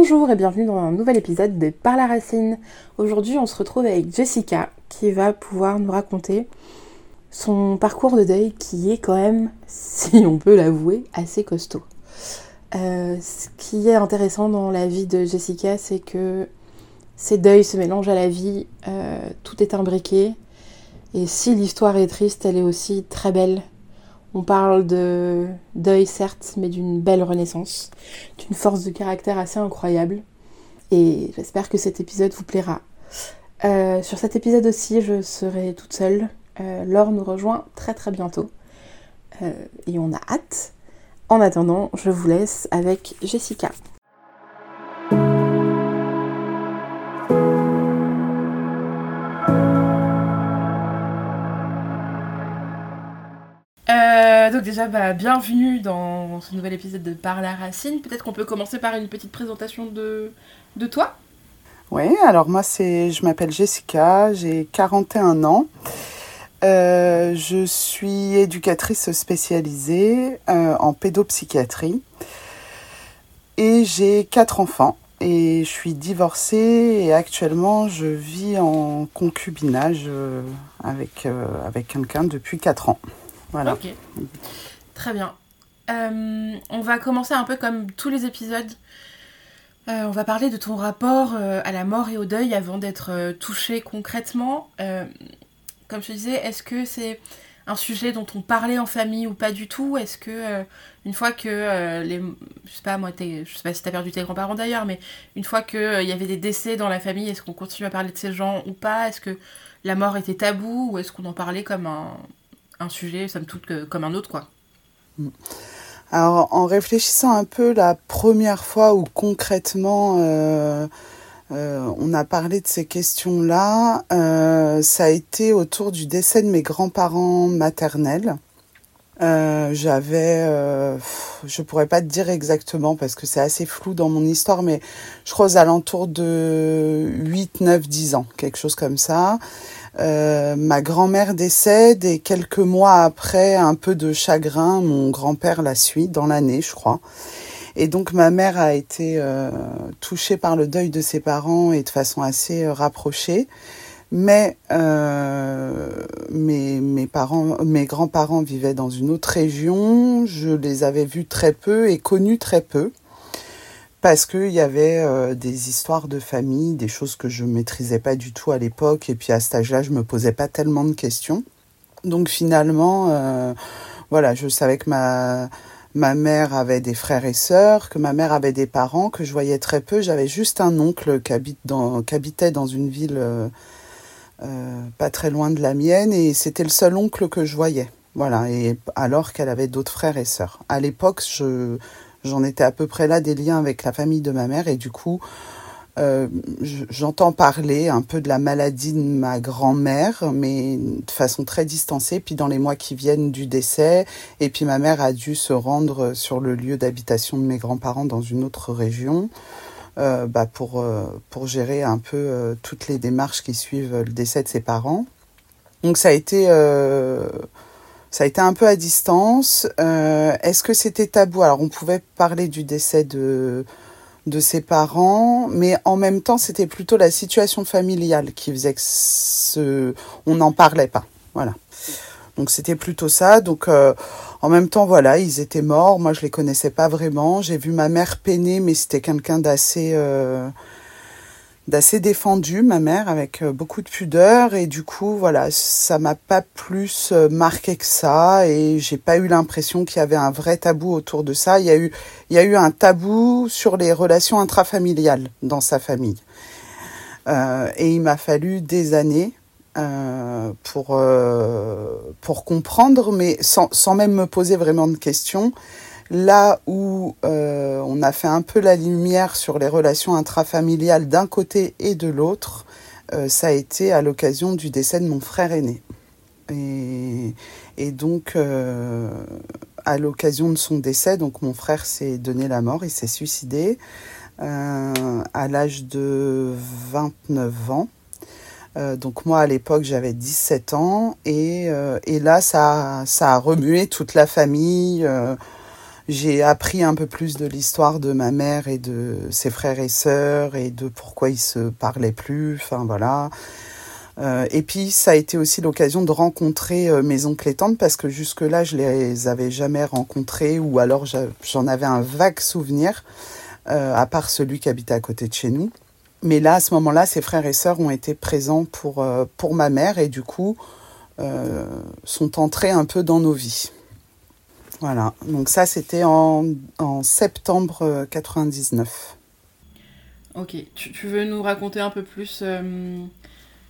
Bonjour et bienvenue dans un nouvel épisode de Par la Racine. Aujourd'hui, on se retrouve avec Jessica qui va pouvoir nous raconter son parcours de deuil qui est quand même, si on peut l'avouer, assez costaud. Euh, ce qui est intéressant dans la vie de Jessica, c'est que ces deuils se mélangent à la vie, euh, tout est imbriqué. Et si l'histoire est triste, elle est aussi très belle on parle de deuil certes, mais d'une belle renaissance, d'une force de caractère assez incroyable. Et j'espère que cet épisode vous plaira. Euh, sur cet épisode aussi, je serai toute seule. Euh, Laure nous rejoint très très bientôt. Euh, et on a hâte. En attendant, je vous laisse avec Jessica. Donc déjà, bah, bienvenue dans ce nouvel épisode de Par la Racine. Peut-être qu'on peut commencer par une petite présentation de, de toi. Oui, alors moi, c'est, je m'appelle Jessica, j'ai 41 ans. Euh, je suis éducatrice spécialisée euh, en pédopsychiatrie et j'ai quatre enfants et je suis divorcée et actuellement je vis en concubinage euh, avec, avec quelqu'un depuis quatre ans. Voilà. Ok. Très bien. Euh, on va commencer un peu comme tous les épisodes. Euh, on va parler de ton rapport euh, à la mort et au deuil avant d'être touché concrètement. comme je disais, est-ce que c'est un sujet dont on parlait en famille ou pas du tout? Est-ce que une fois que les, je sais pas moi, je sais pas si t'as perdu tes grands-parents d'ailleurs, mais une fois que il y avait des décès dans la famille, est-ce qu'on continue à parler de ces gens ou pas? Est-ce que la mort était tabou ou est-ce qu'on en parlait comme un, un sujet, somme toute, comme un autre, quoi. Mm. Alors, en réfléchissant un peu la première fois où concrètement euh, euh, on a parlé de ces questions-là, euh, ça a été autour du décès de mes grands-parents maternels. J'avais, je pourrais pas te dire exactement parce que c'est assez flou dans mon histoire, mais je crois aux alentours de 8, 9, 10 ans, quelque chose comme ça. Euh, ma grand-mère décède et quelques mois après, un peu de chagrin, mon grand-père la suit dans l'année, je crois. Et donc ma mère a été euh, touchée par le deuil de ses parents et de façon assez euh, rapprochée. Mais mes, mes parents, mes grands-parents vivaient dans une autre région. Je les avais vus très peu et connus très peu parce qu'il y avait euh, des histoires de famille, des choses que je maîtrisais pas du tout à l'époque, et puis à cet âge-là, je me posais pas tellement de questions. Donc finalement, euh, voilà, je savais que ma ma mère avait des frères et sœurs, que ma mère avait des parents que je voyais très peu. J'avais juste un oncle qui, habite dans, qui habitait dans une ville euh, pas très loin de la mienne, et c'était le seul oncle que je voyais. Voilà, et alors qu'elle avait d'autres frères et sœurs. À l'époque, je J'en étais à peu près là des liens avec la famille de ma mère et du coup, euh, j'entends parler un peu de la maladie de ma grand-mère, mais de façon très distancée. Puis dans les mois qui viennent du décès, et puis ma mère a dû se rendre sur le lieu d'habitation de mes grands-parents dans une autre région. Euh, bah pour, euh, pour gérer un peu toutes les démarches qui suivent le décès de ses parents. Donc ça a été ça a été un peu à distance. Euh, Est-ce que c'était tabou? Alors on pouvait parler du décès de de ses parents, mais en même temps c'était plutôt la situation familiale qui faisait ce... on n'en parlait pas. Voilà. Donc c'était plutôt ça. Donc euh, en même temps voilà, ils étaient morts. Moi je les connaissais pas vraiment. J'ai vu ma mère peiner, mais c'était quelqu'un d'assez euh, d'assez défendu, ma mère, avec euh, beaucoup de pudeur. Et du coup, voilà, ça m'a pas plus euh, marqué que ça. Et j'ai pas eu l'impression qu'il y avait un vrai tabou autour de ça. Il y a eu, il y a eu un tabou sur les relations intrafamiliales dans sa famille. Euh, et il m'a fallu des années pour, pour comprendre, mais sans, sans même me poser vraiment de questions, Là où euh, on a fait un peu la lumière sur les relations intrafamiliales d'un côté et de l'autre, euh, ça a été à l'occasion du décès de mon frère aîné. Et, donc, euh, à l'occasion de son décès, donc mon frère s'est donné la mort, il s'est suicidé à l'âge de 29 ans. donc moi à l'époque j'avais 17 ans et, et là ça a remué toute la famille j'ai appris un peu plus de l'histoire de ma mère et de ses frères et sœurs et de pourquoi ils se parlaient plus. Enfin voilà. Euh, et puis ça a été aussi l'occasion de rencontrer euh, mes oncles et tantes parce que jusque-là je les avais jamais rencontrés ou alors j'en avais un vague souvenir, euh, à part celui qui habitait à côté de chez nous. Mais là, à ce moment-là, ses frères et sœurs ont été présents pour, pour ma mère et du coup sont entrés un peu dans nos vies. Voilà, donc ça c'était en, septembre 99. Ok, tu, tu, veux nous raconter un peu plus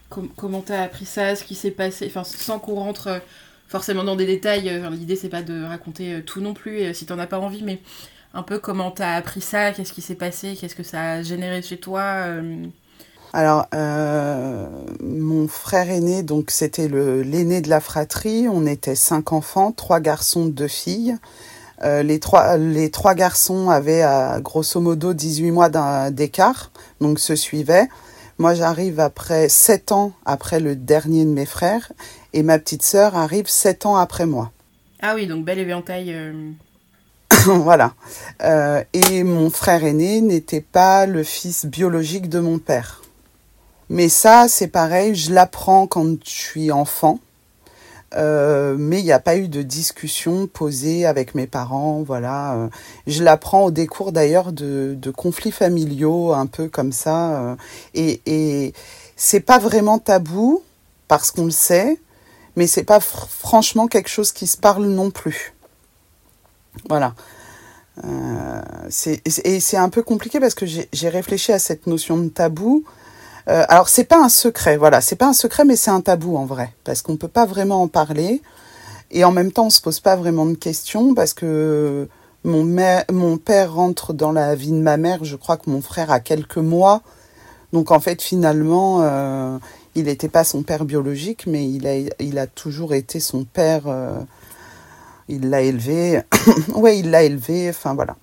comment t'as appris ça, ce qui s'est passé, enfin sans qu'on rentre euh, forcément dans des détails. Euh, l'idée c'est pas de raconter euh, tout non plus, si t'en as pas envie, mais un peu comment t'as appris ça, qu'est-ce qui s'est passé, qu'est-ce que ça a généré chez toi. Alors, mon frère aîné, donc c'était l'aîné de la fratrie. On était cinq enfants, trois garçons, deux filles. les, trois, les trois garçons avaient grosso modo 18 mois d'écart, donc se suivaient. Moi, j'arrive après sept ans après le dernier de mes frères et ma petite sœur arrive sept ans après moi. Ah oui, donc belle éventail. Euh. voilà. Euh, et mon frère aîné n'était pas le fils biologique de mon père. Mais ça, c'est pareil, je l'apprends quand je suis enfant. Euh, mais il n'y a pas eu de discussion posée avec mes parents, voilà. Euh. Je l'apprends au décours d'ailleurs de, conflits familiaux, un peu comme ça. Euh. et, et c'est pas vraiment tabou parce qu'on le sait, mais c'est pas franchement quelque chose qui se parle non plus. Voilà. Et c'est un peu compliqué parce que j'ai réfléchi à cette notion de tabou euh, alors c'est pas un secret, voilà, c'est pas un secret, mais c'est un tabou en vrai, parce qu'on peut pas vraiment en parler, et en même temps on se pose pas vraiment de questions parce que mon, père rentre dans la vie de ma mère, je crois que mon frère a quelques mois, donc en fait finalement euh, il n'était pas son père biologique, mais il a, toujours été son père. Euh, il l'a élevé, ouais, il l'a élevé, enfin voilà.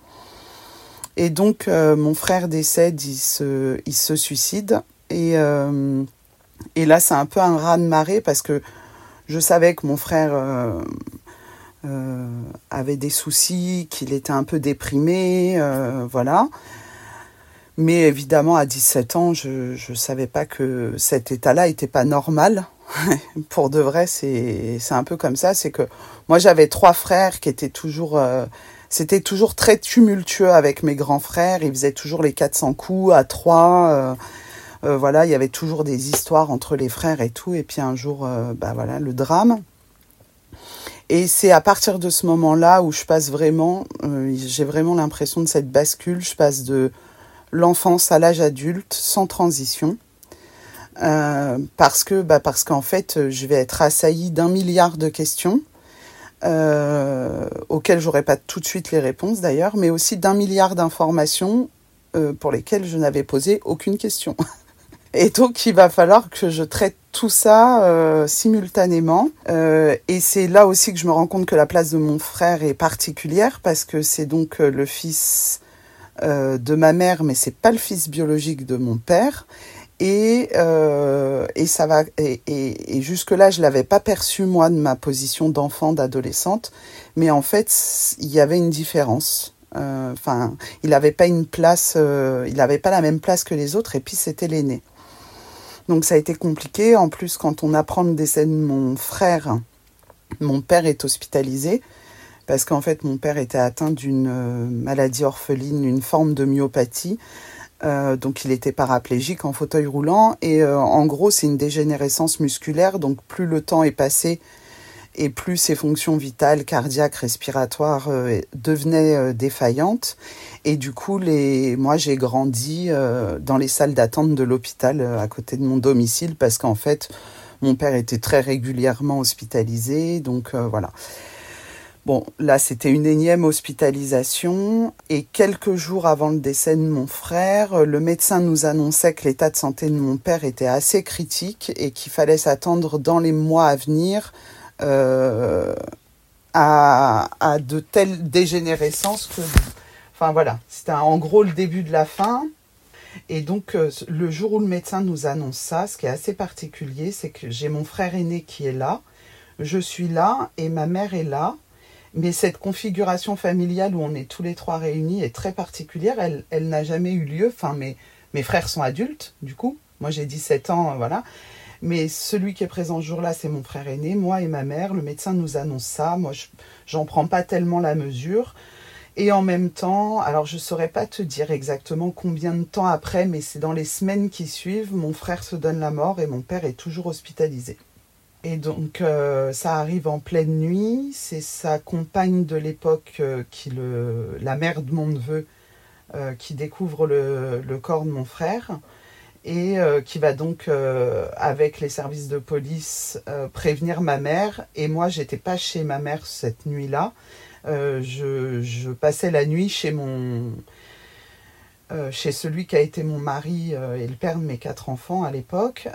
Et donc mon frère décède, il se suicide. Et, euh, et là, c'est un peu un raz de marée parce que je savais que mon frère euh, euh, avait des soucis, qu'il était un peu déprimé, voilà. Mais évidemment, à 17 ans, je ne savais pas que cet état-là n'était pas normal. Pour de vrai, c'est un peu comme ça. C'est que moi, j'avais trois frères qui étaient toujours... C'était toujours très tumultueux avec mes grands frères. Ils faisaient toujours les 400 coups à trois. Euh, voilà, il y avait toujours des histoires entre les frères et tout. Et puis un jour, euh, bah le drame. Et c'est à partir de ce moment-là où je passe vraiment, euh, j'ai vraiment l'impression de cette bascule. Je passe de l'enfance à l'âge adulte sans transition. parce que, bah parce qu'en fait, je vais être assaillie d'un milliard de questions euh, auxquelles j'aurais pas tout de suite les réponses d'ailleurs, mais aussi d'un milliard d'informations pour lesquelles je n'avais posé aucune question. Et donc, il va falloir que je traite tout ça euh, simultanément. Euh, et c'est là aussi que je me rends compte que la place de mon frère est particulière parce que c'est donc euh, le fils de ma mère, mais c'est pas le fils biologique de mon père. Et, et ça va. Et, et, et jusque là, je l'avais pas perçu moi de ma position d'enfant, d'adolescente, mais en fait, il y avait une différence. Enfin, il n'avait pas une place, il n'avait pas la même place que les autres, et puis c'était l'aîné. Donc ça a été compliqué. En plus, quand on apprend le décès de mon frère, mon père est hospitalisé parce qu'en fait mon père était atteint d'une euh, maladie orpheline, une forme de myopathie. Euh, donc il était paraplégique en fauteuil roulant et euh, en gros c'est une dégénérescence musculaire. Donc plus le temps est passé et plus ses fonctions vitales, cardiaques, respiratoires euh, devenaient euh, défaillantes. Et du coup, moi, j'ai grandi euh, dans les salles d'attente de l'hôpital à côté de mon domicile parce qu'en fait, mon père était très régulièrement hospitalisé. Donc voilà. Bon, là, c'était une énième hospitalisation. Et quelques jours avant le décès de mon frère, le médecin nous annonçait que l'état de santé de mon père était assez critique et qu'il fallait s'attendre dans les mois à venir euh, à, à, de telles dégénérescences que. Enfin voilà, c'était en gros le début de la fin. Et donc, euh, le jour où le médecin nous annonce ça, ce qui est assez particulier, c'est que j'ai mon frère aîné qui est là, je suis là et ma mère est là. Mais cette configuration familiale où on est tous les trois réunis est très particulière. Elle, elle n'a jamais eu lieu. Enfin, mes, mes frères sont adultes, du coup. Moi, j'ai 17 ans, voilà. Mais celui qui est présent ce jour-là, c'est mon frère aîné, moi et ma mère. Le médecin nous annonce ça. Moi, j'en prends pas tellement la mesure. Et en même temps, alors je ne saurais pas te dire exactement combien de temps après, mais c'est dans les semaines qui suivent, mon frère se donne la mort et mon père est toujours hospitalisé. Et donc euh, ça arrive en pleine nuit, c'est sa compagne de l'époque, euh, qui la mère de mon neveu, euh, qui découvre le, corps de mon frère et qui va donc avec les services de police prévenir ma mère. Et moi, j'étais pas chez ma mère cette nuit-là. Je, je, passais la nuit chez mon chez celui qui a été mon mari et le père de mes quatre enfants à l'époque.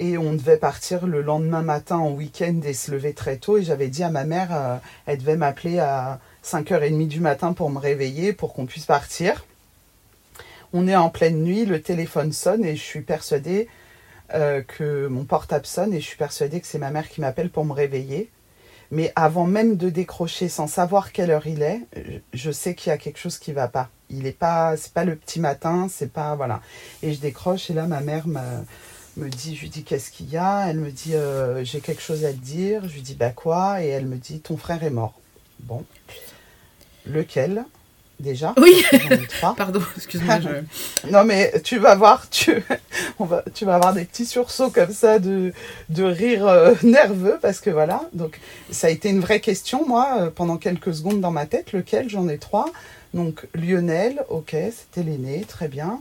Et on devait partir le lendemain matin en week-end et se lever très tôt. Et j'avais dit à ma mère, euh, elle devait m'appeler à 5h30 du matin pour me réveiller, pour qu'on puisse partir. On est en pleine nuit, le téléphone sonne et je suis persuadée euh, que mon portable sonne et je suis persuadée que c'est ma mère qui m'appelle pour me réveiller. Mais avant même de décrocher, sans savoir quelle heure il est, je sais qu'il y a quelque chose qui va pas. Il est pas, c'est pas le petit matin, c'est pas voilà. Et je décroche et là ma mère me me dit, je lui dis qu'est-ce qu'il y a? Elle me dit euh, j'ai quelque chose à te dire. Je lui dis bah quoi? Et elle me dit ton frère est mort. Bon, lequel? Déjà Oui. Pardon, excuse-moi. non mais tu vas voir, tu, on va, tu vas avoir des petits sursauts comme ça de, de rire euh, nerveux parce que voilà. Donc ça a été une vraie question moi euh, pendant quelques secondes dans ma tête. Lequel J'en ai trois. Donc Lionel, ok, c'était l'aîné, très bien.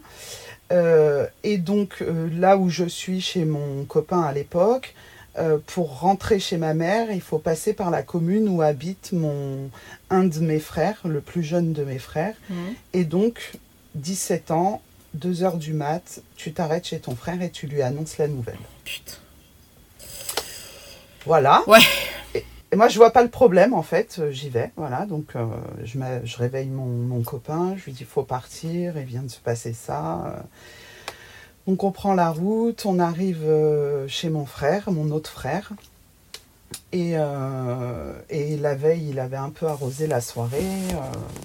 Euh, et donc là où je suis chez mon copain à l'époque, euh, pour rentrer chez ma mère, il faut passer par la commune où habite mon un de mes frères, le plus jeune de mes frères. Mmh. Et donc, 17 ans, 2 heures du mat, tu t'arrêtes chez ton frère et tu lui annonces la nouvelle. Putain. Voilà. Ouais. Et moi, je vois pas le problème, en fait. Euh, j'y vais, voilà. Donc, euh, je, je, réveille mon, mon, copain. Je lui dis, faut partir. Il vient de se passer ça. Euh. On prend la route. On arrive chez mon frère, mon autre frère. Et, et la veille, il avait un peu arrosé la soirée.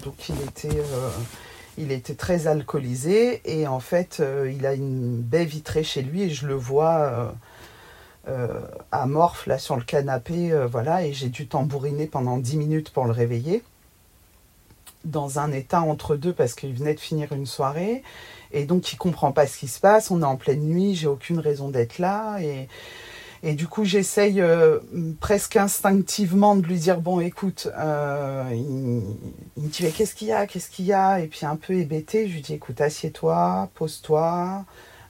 donc, il était, il était très alcoolisé. Et en fait, il a une baie vitrée chez lui. Et je le vois euh, amorphe là sur le canapé, euh, voilà, et j'ai dû tambouriner pendant 10 minutes pour le réveiller. Dans un état entre deux parce qu'il venait de finir une soirée et donc il comprend pas ce qui se passe. On est en pleine nuit, j'ai aucune raison d'être là et, et du coup j'essaye euh, presque instinctivement de lui dire bon écoute, il, il, me dit qu'est-ce qu'il y a, qu'est-ce qu'il y a? Et puis un peu hébété, je lui dis écoute assieds-toi, pose-toi.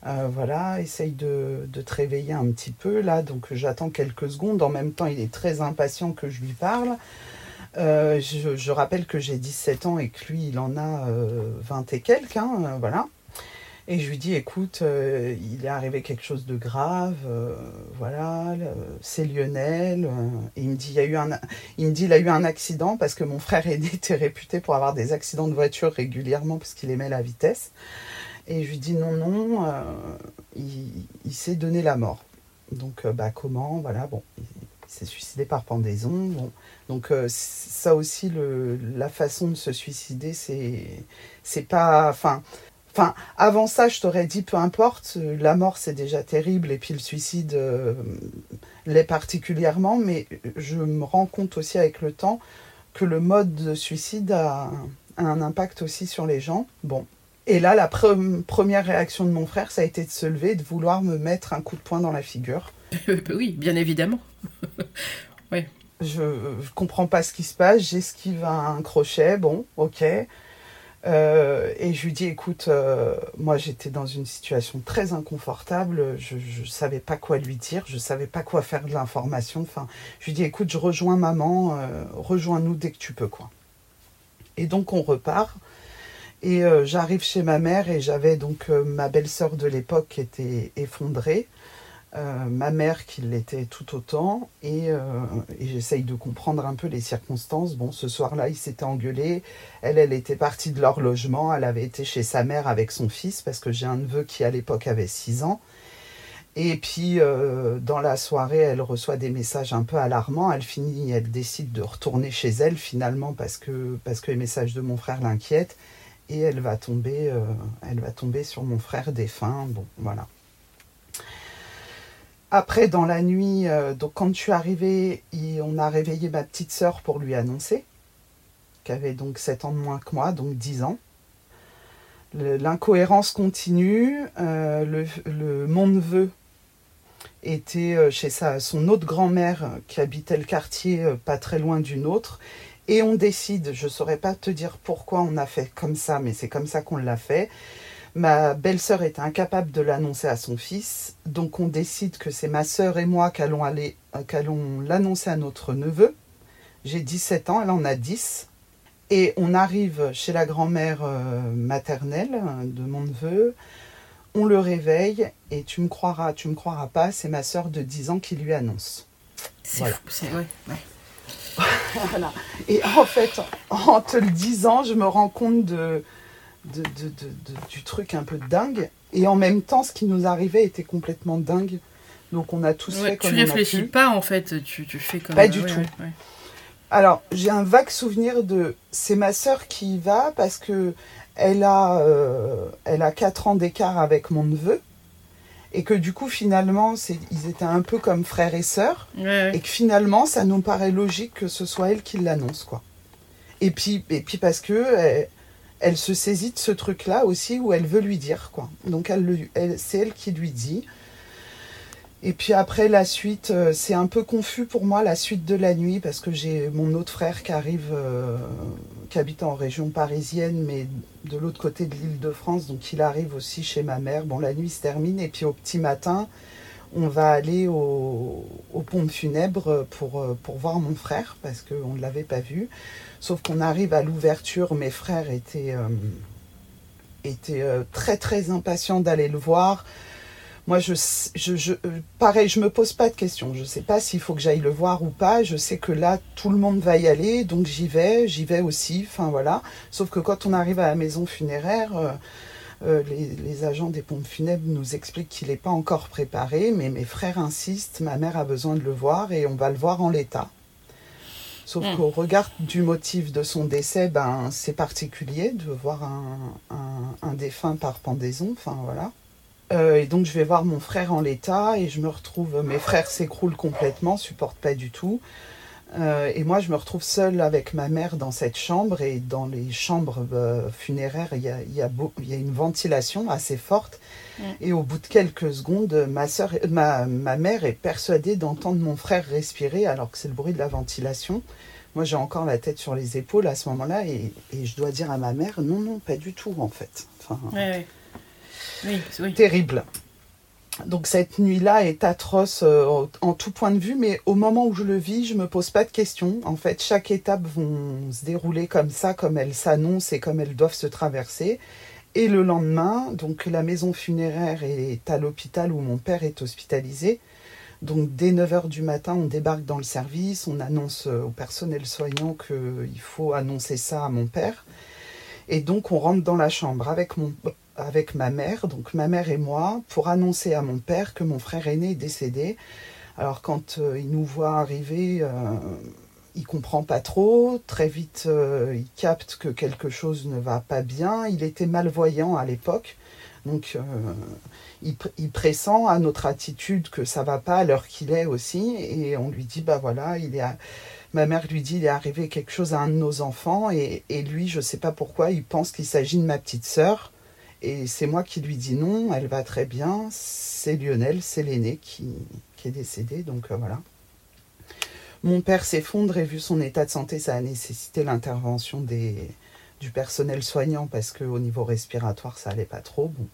Euh, voilà, essaye de, te réveiller un petit peu là. Donc j'attends quelques secondes. En même temps, il est très impatient que je lui parle. Euh, je, rappelle que j'ai 17 ans et que lui, il en a 20 euh, et quelques. Hein, voilà. Et je lui dis, écoute, il est arrivé quelque chose de grave, voilà, c'est Lionel. et il me dit, il, y a eu un, il me dit, il a eu un accident parce que mon frère aîné était réputé pour avoir des accidents de voiture régulièrement parce qu'il aimait la vitesse. Et je lui dis non, non, euh, il, s'est donné la mort. Donc, euh, bah, comment Voilà, bon, il, s'est suicidé par pendaison. Donc, euh, ça aussi, la façon de se suicider, c'est, c'est pas. Enfin, Enfin, avant ça, je t'aurais dit peu importe, la mort c'est déjà terrible et puis le suicide l'est particulièrement, mais je me rends compte aussi avec le temps que le mode de suicide a, a un impact aussi sur les gens. Bon, et là, la première réaction de mon frère, ça a été de se lever, de vouloir me mettre un coup de poing dans la figure. oui, bien évidemment. ouais. Je ne comprends pas ce qui se passe, j'esquive un crochet, bon, ok. Euh, et je lui dis, écoute, euh, moi j'étais dans une situation très inconfortable, je ne savais pas quoi lui dire, je ne savais pas quoi faire de l'information. Enfin, je lui dis, écoute, je rejoins maman, euh, rejoins-nous dès que tu peux, quoi. Et donc on repart. Et j'arrive chez ma mère et j'avais donc ma belle-sœur de l'époque qui était effondrée, euh, ma mère qui l'était tout autant, et, et j'essaye de comprendre un peu les circonstances. Bon, ce soir-là, ils s'étaient engueulés. Elle, elle était partie de leur logement. Elle avait été chez sa mère avec son fils parce que j'ai un neveu qui à l'époque avait 6 ans. Et puis, euh, dans la soirée, elle reçoit des messages un peu alarmants. Elle finit, elle décide de retourner chez elle finalement parce que, parce que les messages de mon frère l'inquiètent. Et elle va, tomber, euh, elle va tomber sur mon frère défunt. Bon, voilà. Après, dans la nuit, euh, quand je suis arrivée, on a réveillé ma petite sœur pour lui annoncer, qui avait donc 7 ans de moins que moi, donc 10 ans. L'incohérence continue. le, le, mon neveu était euh, chez sa, son autre grand-mère qui habitait le quartier euh, pas très loin d'une autre. Et on décide, je ne saurais pas te dire pourquoi on a fait comme ça, mais c'est comme ça qu'on l'a fait. Ma belle-sœur était incapable de l'annoncer à son fils, donc on décide que c'est ma sœur et moi qui allons, aller, euh, qu'allons l'annoncer à notre neveu. J'ai 17 ans, elle en a 10. Et on arrive chez la grand-mère maternelle de mon neveu on le réveille et tu me croiras, tu me croiras pas, c'est ma soeur de 10 ans qui lui annonce. C'est fou, c'est ouais, voilà. Et en fait, en te le disant, je me rends compte de, du truc un peu dingue. Et en même temps, ce qui nous arrivait était complètement dingue. Donc on a tous fait comme Tu réfléchis pas en fait, tu, tu fais comme Pas du tout. Alors j'ai un vague souvenir de c'est ma soeur qui y va parce que elle a, euh, elle a 4 ans d'écart avec mon neveu. Et que du coup, finalement, ils étaient un peu comme frères et sœurs. Et que finalement, ça nous paraît logique que ce soit elle qui l'annonce, quoi. Et puis, et puis parce que elle, se saisit de ce truc-là aussi où elle veut lui dire, quoi. Donc, elle, elle, c'est elle qui lui dit. Et puis après la suite, euh, c'est un peu confus pour moi la suite de la nuit parce que j'ai mon autre frère qui arrive, euh, qui habite en région parisienne, mais de l'autre côté de l'île de France, donc il arrive aussi chez ma mère. Bon, la nuit se termine et puis au petit matin, on va aller au, aux pompes funèbres pour, euh, pour voir mon frère parce qu'on ne l'avait pas vu. Sauf qu'on arrive à l'ouverture, mes frères étaient, étaient très très impatients d'aller le voir. Moi, je, je, je, euh, pareil, je me pose pas de questions. Je sais pas s'il faut que j'aille le voir ou pas. Je sais que là, tout le monde va y aller, donc j'y vais, j'y vais aussi. Enfin voilà. Sauf que quand on arrive à la maison funéraire, euh, euh, les, agents des pompes funèbres nous expliquent qu'il n'est pas encore préparé, mais mes frères insistent. Ma mère a besoin de le voir et on va le voir en l'état. Sauf hmm. qu'au regard du motif de son décès, ben, c'est particulier de voir un, un, un défunt par pendaison. Enfin voilà. Euh, et donc je vais voir mon frère en l'état et je me retrouve, mes frères s'écroulent complètement, supportent pas du tout. Euh, et moi je me retrouve seule avec ma mère dans cette chambre et dans les chambres euh, funéraires il y a, y, a y a, une ventilation assez forte. Et au bout de quelques secondes, ma, soeur, ma, ma mère est persuadée d'entendre mon frère respirer alors que c'est le bruit de la ventilation. Moi j'ai encore la tête sur les épaules à ce moment-là et, et, je dois dire à ma mère non, non, pas du tout en fait. Enfin, ouais, Terrible. Donc cette nuit-là est atroce euh, en tout point de vue, mais au moment où je le vis, je me pose pas de questions. En fait, chaque étape vont se dérouler comme ça, comme elles s'annoncent et comme elles doivent se traverser. Et le lendemain, donc la maison funéraire est à l'hôpital où mon père est hospitalisé. Donc dès 9h du matin, on débarque dans le service, on annonce au personnel soignant qu'il faut annoncer ça à mon père. Et donc on rentre dans la chambre avec mon avec ma mère, donc ma mère et moi, pour annoncer à mon père que mon frère aîné est décédé. Alors quand euh, il nous voit arriver, euh, il comprend pas trop. Très vite, euh, il capte que quelque chose ne va pas bien. Il était malvoyant à l'époque, donc euh, il, pressent à notre attitude que ça va pas à l'heure qu'il est aussi. Et on lui dit bah voilà, il est. Ma mère lui dit il est arrivé quelque chose à un de nos enfants et, et lui, je sais pas pourquoi, il pense qu'il s'agit de ma petite sœur. Et c'est moi qui lui dis non, elle va très bien, c'est Lionel, c'est l'aîné qui, est décédé, donc euh, voilà. Mon père s'effondre et vu son état de santé, ça a nécessité l'intervention des, du personnel soignant parce qu'au niveau respiratoire, ça allait pas trop. Bon.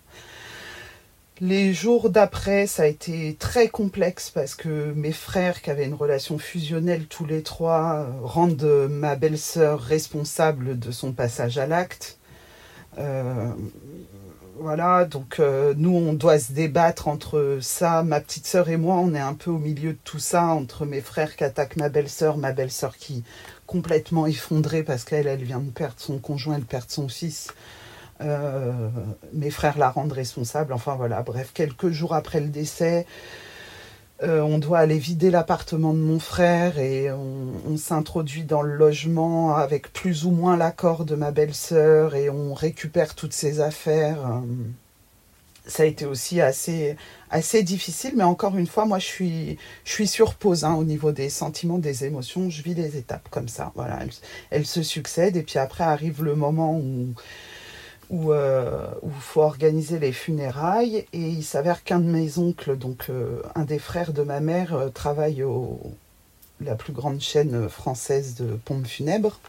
Les jours d'après, ça a été très complexe parce que mes frères, qui avaient une relation fusionnelle tous les trois, rendent ma belle-sœur responsable de son passage à l'acte. Euh, voilà, donc euh, nous, on doit se débattre entre ça, ma petite sœur et moi, on est un peu au milieu de tout ça, entre mes frères qui attaquent ma belle-sœur, ma belle-sœur qui complètement effondrée parce qu'elle, elle vient de perdre son conjoint, elle perd son fils. mes frères la rendent responsable. Enfin voilà, bref, quelques jours après le décès, on doit aller vider l'appartement de mon frère et on, s'introduit dans le logement avec plus ou moins l'accord de ma belle-sœur et on récupère toutes ses affaires ça a été aussi assez, difficile, mais encore une fois, moi, je suis, je sur pause hein, au niveau des sentiments, des émotions. Je vis les étapes comme ça. Voilà, elles, se succèdent, et puis après arrive le moment où où euh, il faut organiser les funérailles. Et il s'avère qu'un de mes oncles, donc euh, un des frères de ma mère, euh, travaille au la plus grande chaîne française de pompes funèbres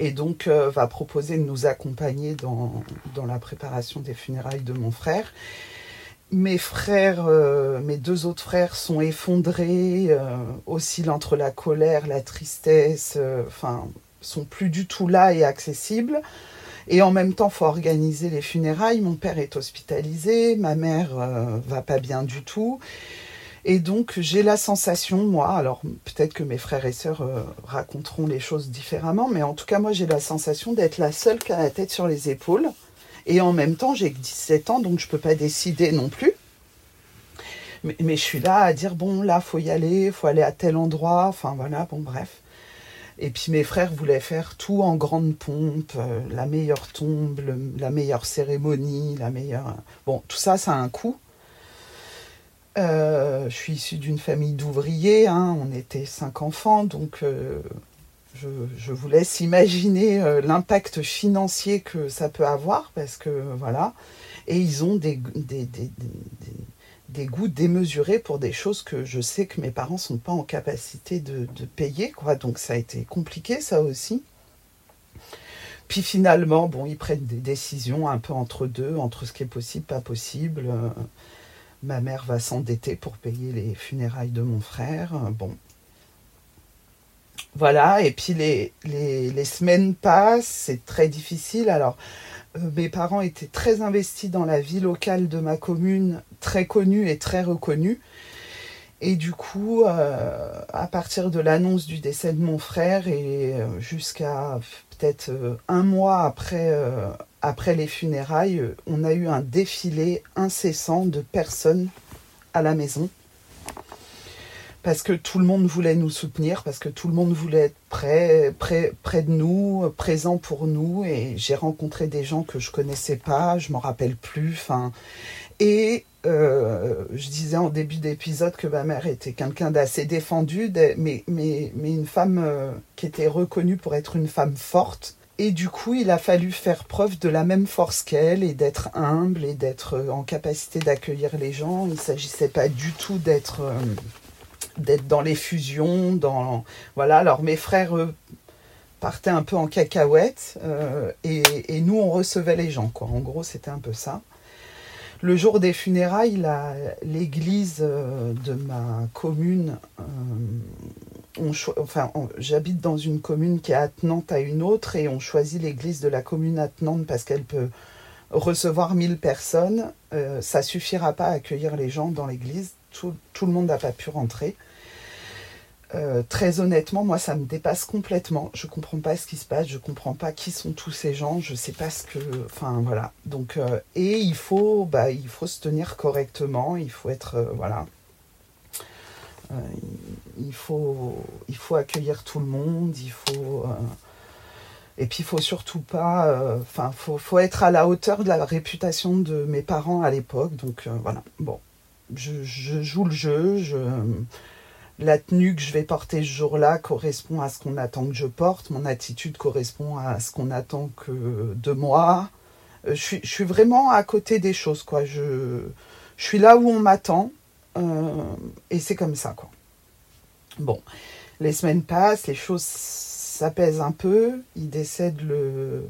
et donc euh, va proposer de nous accompagner dans, dans, la préparation des funérailles de mon frère. Mes frères, euh, mes deux autres frères sont effondrés, euh, oscillent entre la colère, la tristesse, enfin, sont plus du tout là et accessibles. Et en même temps, faut organiser les funérailles. Mon père est hospitalisé, ma mère va pas bien du tout. Et donc j'ai la sensation, moi, alors peut-être que mes frères et sœurs euh, raconteront les choses différemment, mais en tout cas moi j'ai la sensation d'être la seule qui a la tête sur les épaules. Et en même temps j'ai que 17 ans, donc je ne peux pas décider non plus. Mais, je suis là à dire, bon là, faut y aller, faut aller à tel endroit, enfin voilà, bon bref. Et puis mes frères voulaient faire tout en grande pompe, euh, la meilleure tombe, la meilleure cérémonie, la meilleure... Bon, tout ça, ça a un coût. Euh, je suis issue d'une famille d'ouvriers, hein. on était cinq enfants, donc euh, je, vous laisse imaginer l'impact financier que ça peut avoir, parce que voilà, et ils ont des, goûts démesurés pour des choses que je sais que mes parents sont pas en capacité de, payer, quoi. donc ça a été compliqué ça aussi. Puis finalement, bon, ils prennent des décisions un peu entre deux, entre ce qui est possible, pas possible ma mère va s'endetter pour payer les funérailles de mon frère. Bon. Voilà, et puis les, les, semaines passent, c'est très difficile. Alors, euh, mes parents étaient très investis dans la vie locale de ma commune, très connue et très reconnue. Et du coup, euh, à partir de l'annonce du décès de mon frère et euh, jusqu'à peut-être un mois après, après les funérailles, on a eu un défilé incessant de personnes à la maison. Parce que tout le monde voulait nous soutenir, parce que tout le monde voulait être près, près, près de nous, présent pour nous. Et j'ai rencontré des gens que je connaissais pas, je m'en rappelle plus. Et euh, je disais en début d'épisode que ma mère était quelqu'un d'assez défendu, mais, une femme euh, qui était reconnue pour être une femme forte et du coup, il a fallu faire preuve de la même force qu'elle et d'être humble et d'être euh, en capacité d'accueillir les gens. Il ne s'agissait pas du tout d'être dans les fusions, dans voilà. Alors mes frères eux, partaient un peu en cacahuète et, nous on recevait les gens. En gros, c'était un peu ça. Le jour des funérailles, l'église de ma commune enfin, j'habite dans une commune qui est attenante à une autre et on choisit l'église de la commune attenante parce qu'elle peut recevoir 1000 personnes. Euh, ça suffira pas à accueillir les gens dans l'église. Tout, le monde n'a pas pu rentrer. Euh, très honnêtement, moi, ça me dépasse complètement. Je comprends pas ce qui se passe. Je comprends pas qui sont tous ces gens. Je sais pas ce que. Enfin, voilà. Donc, euh, et il faut, bah, il faut se tenir correctement. Il faut être, voilà. Euh, il, faut, il faut accueillir tout le monde, il faut... Et puis il faut surtout pas, enfin, faut, faut, être à la hauteur de la réputation de mes parents à l'époque. Donc voilà, bon, je, je, joue le jeu. Je, la tenue que je vais porter ce jour-là correspond à ce qu'on attend que je porte. Mon attitude correspond à ce qu'on attend que de moi. Je suis, je suis, vraiment à côté des choses, quoi. Je, je suis là où on m'attend. Euh, et c'est comme ça, quoi. Bon, les semaines passent, les choses s'apaisent un peu. Il décède le,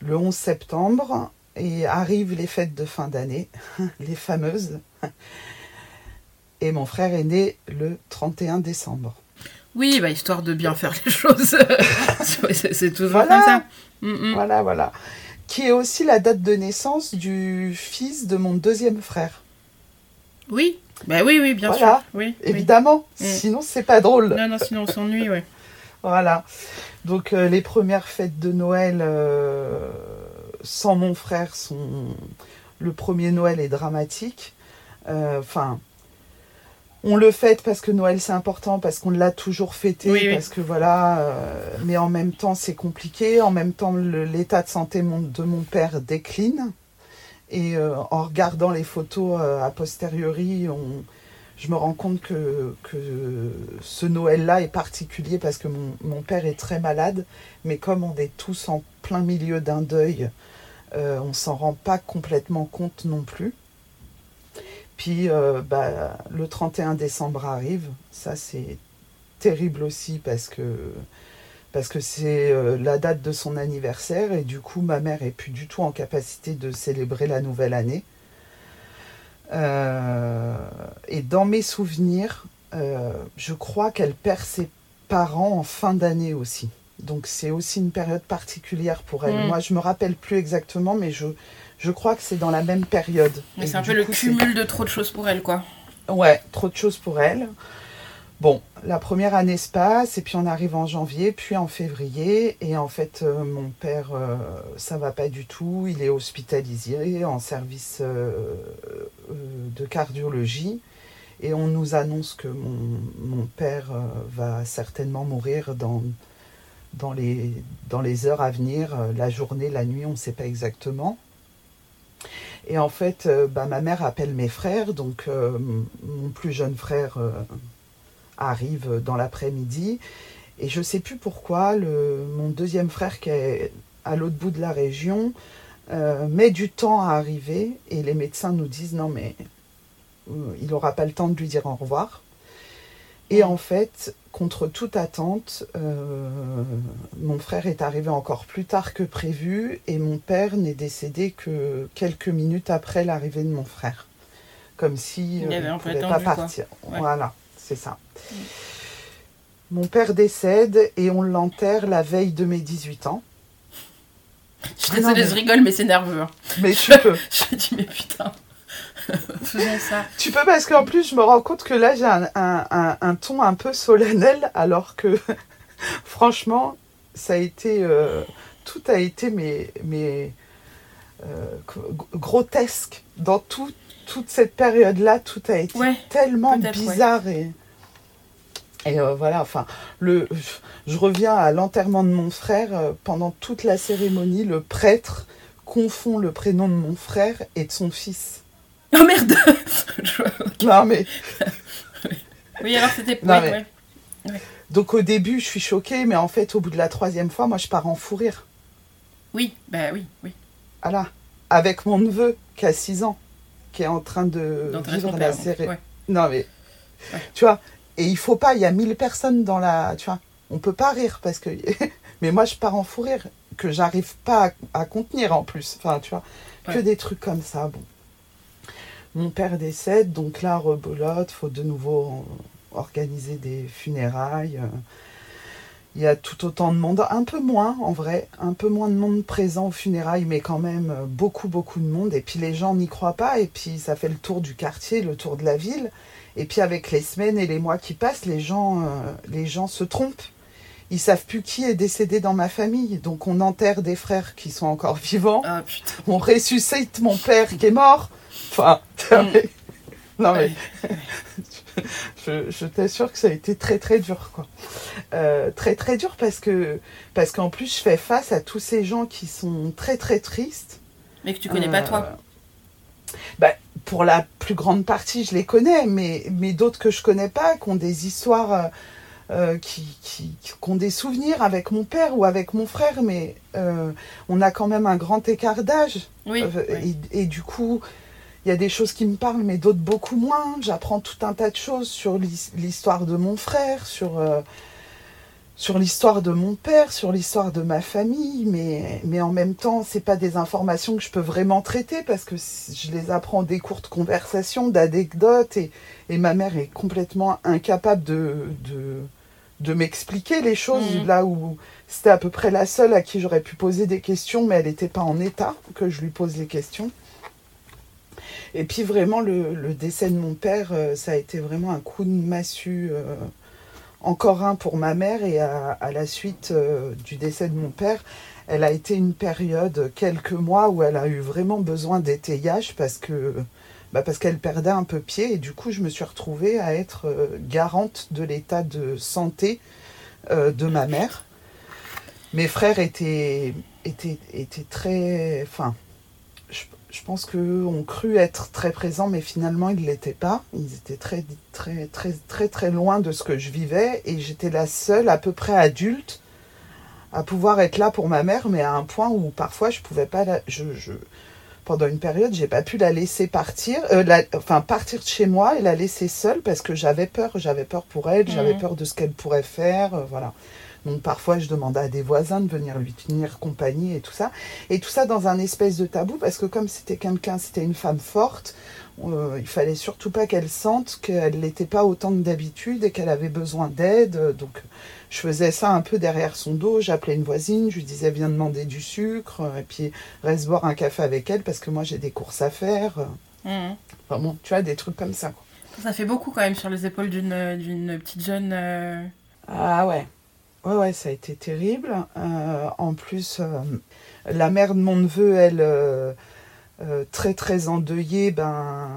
le 11 septembre et arrivent les fêtes de fin d'année, les fameuses. Et mon frère est né le 31 décembre. Oui, bah, histoire de bien faire les choses. c'est toujours comme ça. Mm, mm. Voilà, voilà. Qui est aussi la date de naissance du fils de mon deuxième frère. Oui, bah oui, oui, bien sûr. Oui, évidemment. Mm. Sinon, c'est pas drôle. Non, non, sinon on s'ennuie, oui. voilà. Donc, euh, les premières fêtes de Noël, euh, sans mon frère, son, le premier Noël est dramatique. Enfin, on le fête parce que Noël c'est important, parce qu'on l'a toujours fêté, parce que voilà. mais en même temps, c'est compliqué. En même temps, l'état de santé de mon père décline. Et en regardant les photos a posteriori, on, je me rends compte que, ce Noël-là est particulier parce que mon, père est très malade, mais comme on est tous en plein milieu d'un deuil, euh, on s'en rend pas complètement compte non plus. Puis euh, bah, le 31 décembre arrive, ça c'est terrible aussi parce que parce que c'est euh, la date de son anniversaire et du coup ma mère est plus du tout en capacité de célébrer la nouvelle année. Euh, et dans mes souvenirs, je crois qu'elle perd ses parents en fin d'année aussi. Donc c'est aussi une période particulière pour elle. Mm. Moi, je me rappelle plus exactement, mais je, je crois que c'est dans la même période. Mais c'est un peu le cumul de trop de choses pour elle, quoi. Ouais, trop de choses pour elle. Bon, la première année se passe et puis on arrive en janvier, puis en février et en fait euh, mon père euh, ça va pas du tout, il est hospitalisé en service euh, de cardiologie et on nous annonce que mon, père va certainement mourir dans, dans, les, dans les heures à venir, la journée, la nuit, on ne sait pas exactement. Et en fait, bah, ma mère appelle mes frères, donc mon plus jeune frère arrive dans l'après-midi. Et je ne sais plus pourquoi, mon deuxième frère qui est à l'autre bout de la région euh, met du temps à arriver et les médecins nous disent non mais euh, il n'aura pas le temps de lui dire au revoir. Et en fait, contre toute attente, euh, mon frère est arrivé encore plus tard que prévu et mon père n'est décédé que quelques minutes après l'arrivée de mon frère. Comme si il ne pouvait pas partir. Voilà c'est ça. Mon père décède et on l'enterre la veille de mes 18 ans. Je suis désolée, je rigole, mais c'est nerveux. Hein. Mais tu peux. je dis, mais putain. Faisons ça. Tu peux parce qu'en plus, je me rends compte que là, j'ai un, ton un peu solennel, alors que franchement, ça a été. Euh, tout a été mais, mais euh, grotesque dans tout, toute cette période-là, tout a été tellement bizarre et. Et euh, voilà, enfin, le, je reviens à l'enterrement de mon frère. Pendant toute la cérémonie, le prêtre confond le prénom de mon frère et de son fils. Oh merde Non mais. oui, alors c'était. Donc au début, je suis choquée, mais en fait, au bout de la troisième fois, moi, je pars en fou rire. Oui, ben oui, oui. Voilà. Avec mon neveu qui a 6 ans qui est en train de vivre la série. Non, mais tu vois, et il faut pas, il y a mille personnes dans la. Tu vois, on peut pas rire parce que. mais moi, je pars en fou rire que j'arrive pas à, contenir en plus. Enfin, tu vois, que des trucs comme ça. Bon. Mon père décède, donc là, rebolote, faut de nouveau organiser des funérailles. Il y a tout autant de monde, un peu moins en vrai, un peu moins de monde présent aux funérailles, mais quand même beaucoup, beaucoup de monde. Et puis les gens n'y croient pas, et puis ça fait le tour du quartier, le tour de la ville. Et puis avec les semaines et les mois qui passent, les gens, euh, les gens se trompent. Ils savent plus qui est décédé dans ma famille. Donc on enterre des frères qui sont encore vivants. Ah, on ressuscite mon père qui est mort. Enfin, mm. non mais je, t'assure que ça a été très très dur quoi. Euh, très très dur parce que parce qu'en plus je fais face à tous ces gens qui sont très très tristes. Mais que tu connais pas toi. Euh, bah, pour la plus grande partie je les connais, mais, mais d'autres que je connais pas, qui ont des histoires. Euh, qui, qui, ont des souvenirs avec mon père ou avec mon frère, mais on a quand même un grand écart d'âge. Oui, et, du coup, il y a des choses qui me parlent, mais d'autres beaucoup moins. J'apprends tout un tas de choses sur l'histoire de mon frère, sur, euh, sur l'histoire de mon père, sur l'histoire de ma famille, mais, mais en même temps, c'est pas des informations que je peux vraiment traiter parce que je les apprends des courtes conversations, d'anecdotes, et, et, ma mère est complètement incapable de, de, de m'expliquer les choses mmh. là où c'était à peu près la seule à qui j'aurais pu poser des questions, mais elle n'était pas en état que je lui pose les questions. Et puis vraiment, le, décès de mon père, euh, ça a été vraiment un coup de massue, euh, encore un pour ma mère. Et à, la suite euh, du décès de mon père, elle a été une période, quelques mois, où elle a eu vraiment besoin d'étayage parce que bah parce qu'elle perdait un peu pied et du coup je me suis retrouvée à être garante de l'état de santé de ma mère. Mes frères étaient, étaient, étaient très... Enfin, je pense qu'eux ont cru être très présents, mais finalement, ils ne l'étaient pas. Ils étaient très, très, très, très, très loin de ce que je vivais. Et j'étais la seule, à peu près adulte, à pouvoir être là pour ma mère, mais à un point où parfois, je pouvais pas... La, je, je, pendant une période, j'ai pas pu la laisser partir, euh, enfin partir de chez moi et la laisser seule parce que j'avais peur, j'avais peur pour elle, j'avais mmh. peur de ce qu'elle pourrait faire, euh, voilà. Donc parfois, je demandais à des voisins de venir lui tenir compagnie et tout ça. Et tout ça dans un espèce de tabou, parce que comme c'était quelqu'un, c'était une femme forte, euh, il fallait surtout pas qu'elle sente qu'elle n'était pas autant que d'habitude et qu'elle avait besoin d'aide. Donc je faisais ça un peu derrière son dos. J'appelais une voisine, je lui disais viens demander du sucre, et puis reste boire un café avec elle parce que moi j'ai des courses à faire. Mmh. Enfin bon, tu vois, des trucs comme ça. Ça fait beaucoup quand même sur les épaules d'une petite jeune. Euh, ah ouais. Ouais, ça a été terrible. Euh, en plus, euh, la mère de mon neveu, elle, euh, très très endeuillée, ben,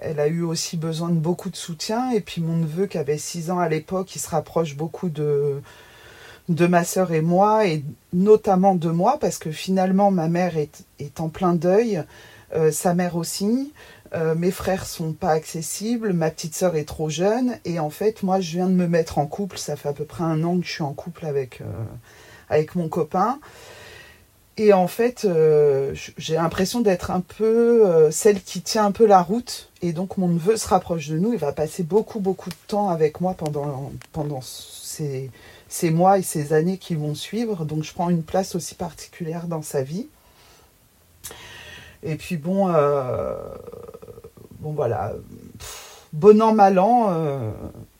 elle, a eu aussi besoin de beaucoup de soutien. Et puis mon neveu, qui avait 6 ans à l'époque, il se rapproche beaucoup de, de ma sœur et moi, et notamment de moi, parce que finalement, ma mère est en plein deuil, sa mère aussi. Euh, mes frères sont pas accessibles, ma petite sœur est trop jeune et en fait moi je viens de me mettre en couple, ça fait à peu près un an que je suis en couple avec, euh, avec mon copain et en fait euh, j'ai l'impression d'être un peu celle qui tient un peu la route et donc mon neveu se rapproche de nous, il va passer beaucoup beaucoup de temps avec moi pendant, pendant ces, ces mois et ces années qui vont suivre donc je prends une place aussi particulière dans sa vie. Et puis bon, bon voilà, bon an, mal an, euh,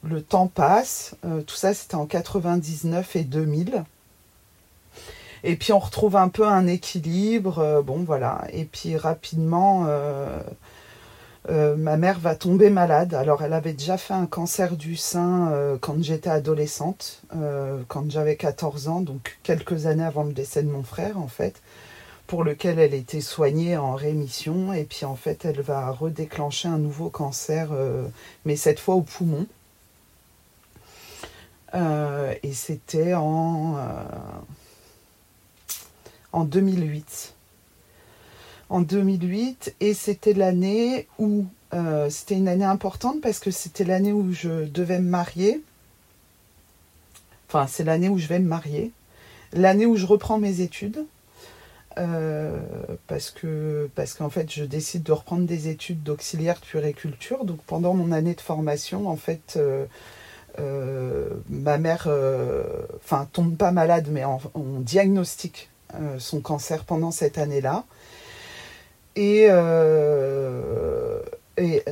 le temps passe. Euh, tout ça, c'était en 99 et 2000. Et puis on retrouve un peu un équilibre, euh, bon voilà. Et puis rapidement, ma mère va tomber malade. Alors elle avait déjà fait un cancer du sein quand j'étais adolescente, quand j'avais 14 ans, donc quelques années avant le décès de mon frère en fait pour lequel elle était soignée en rémission. Et puis en fait, elle va redéclencher un nouveau cancer, euh, mais cette fois au poumon. Euh, et c'était en, euh, en 2008. En 2008, et c'était l'année où, c'était une année importante parce que c'était l'année où je devais me marier. Enfin, c'est l'année où je vais me marier. L'année où je reprends mes études. Euh, parce que parce qu'en fait je décide de reprendre des études d'auxiliaire de puériculture. Donc pendant mon année de formation, en fait, euh, euh, ma mère, enfin tombe pas malade, mais on, diagnostique son cancer pendant cette année-là. Et,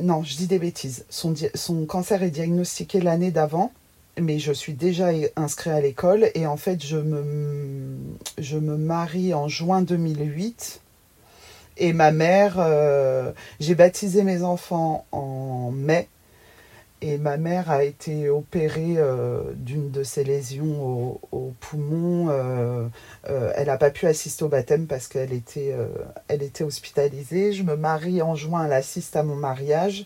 non, je dis des bêtises. Son cancer est diagnostiqué l'année d'avant mais je suis déjà inscrit à l'école et en fait je me, marie en juin 2008 et ma mère, euh, j'ai baptisé mes enfants en mai et ma mère a été opérée euh, d'une de ses lésions au, poumon. Euh, elle n'a pas pu assister au baptême parce qu'elle était, était hospitalisée. Je me marie en juin, elle assiste à mon mariage.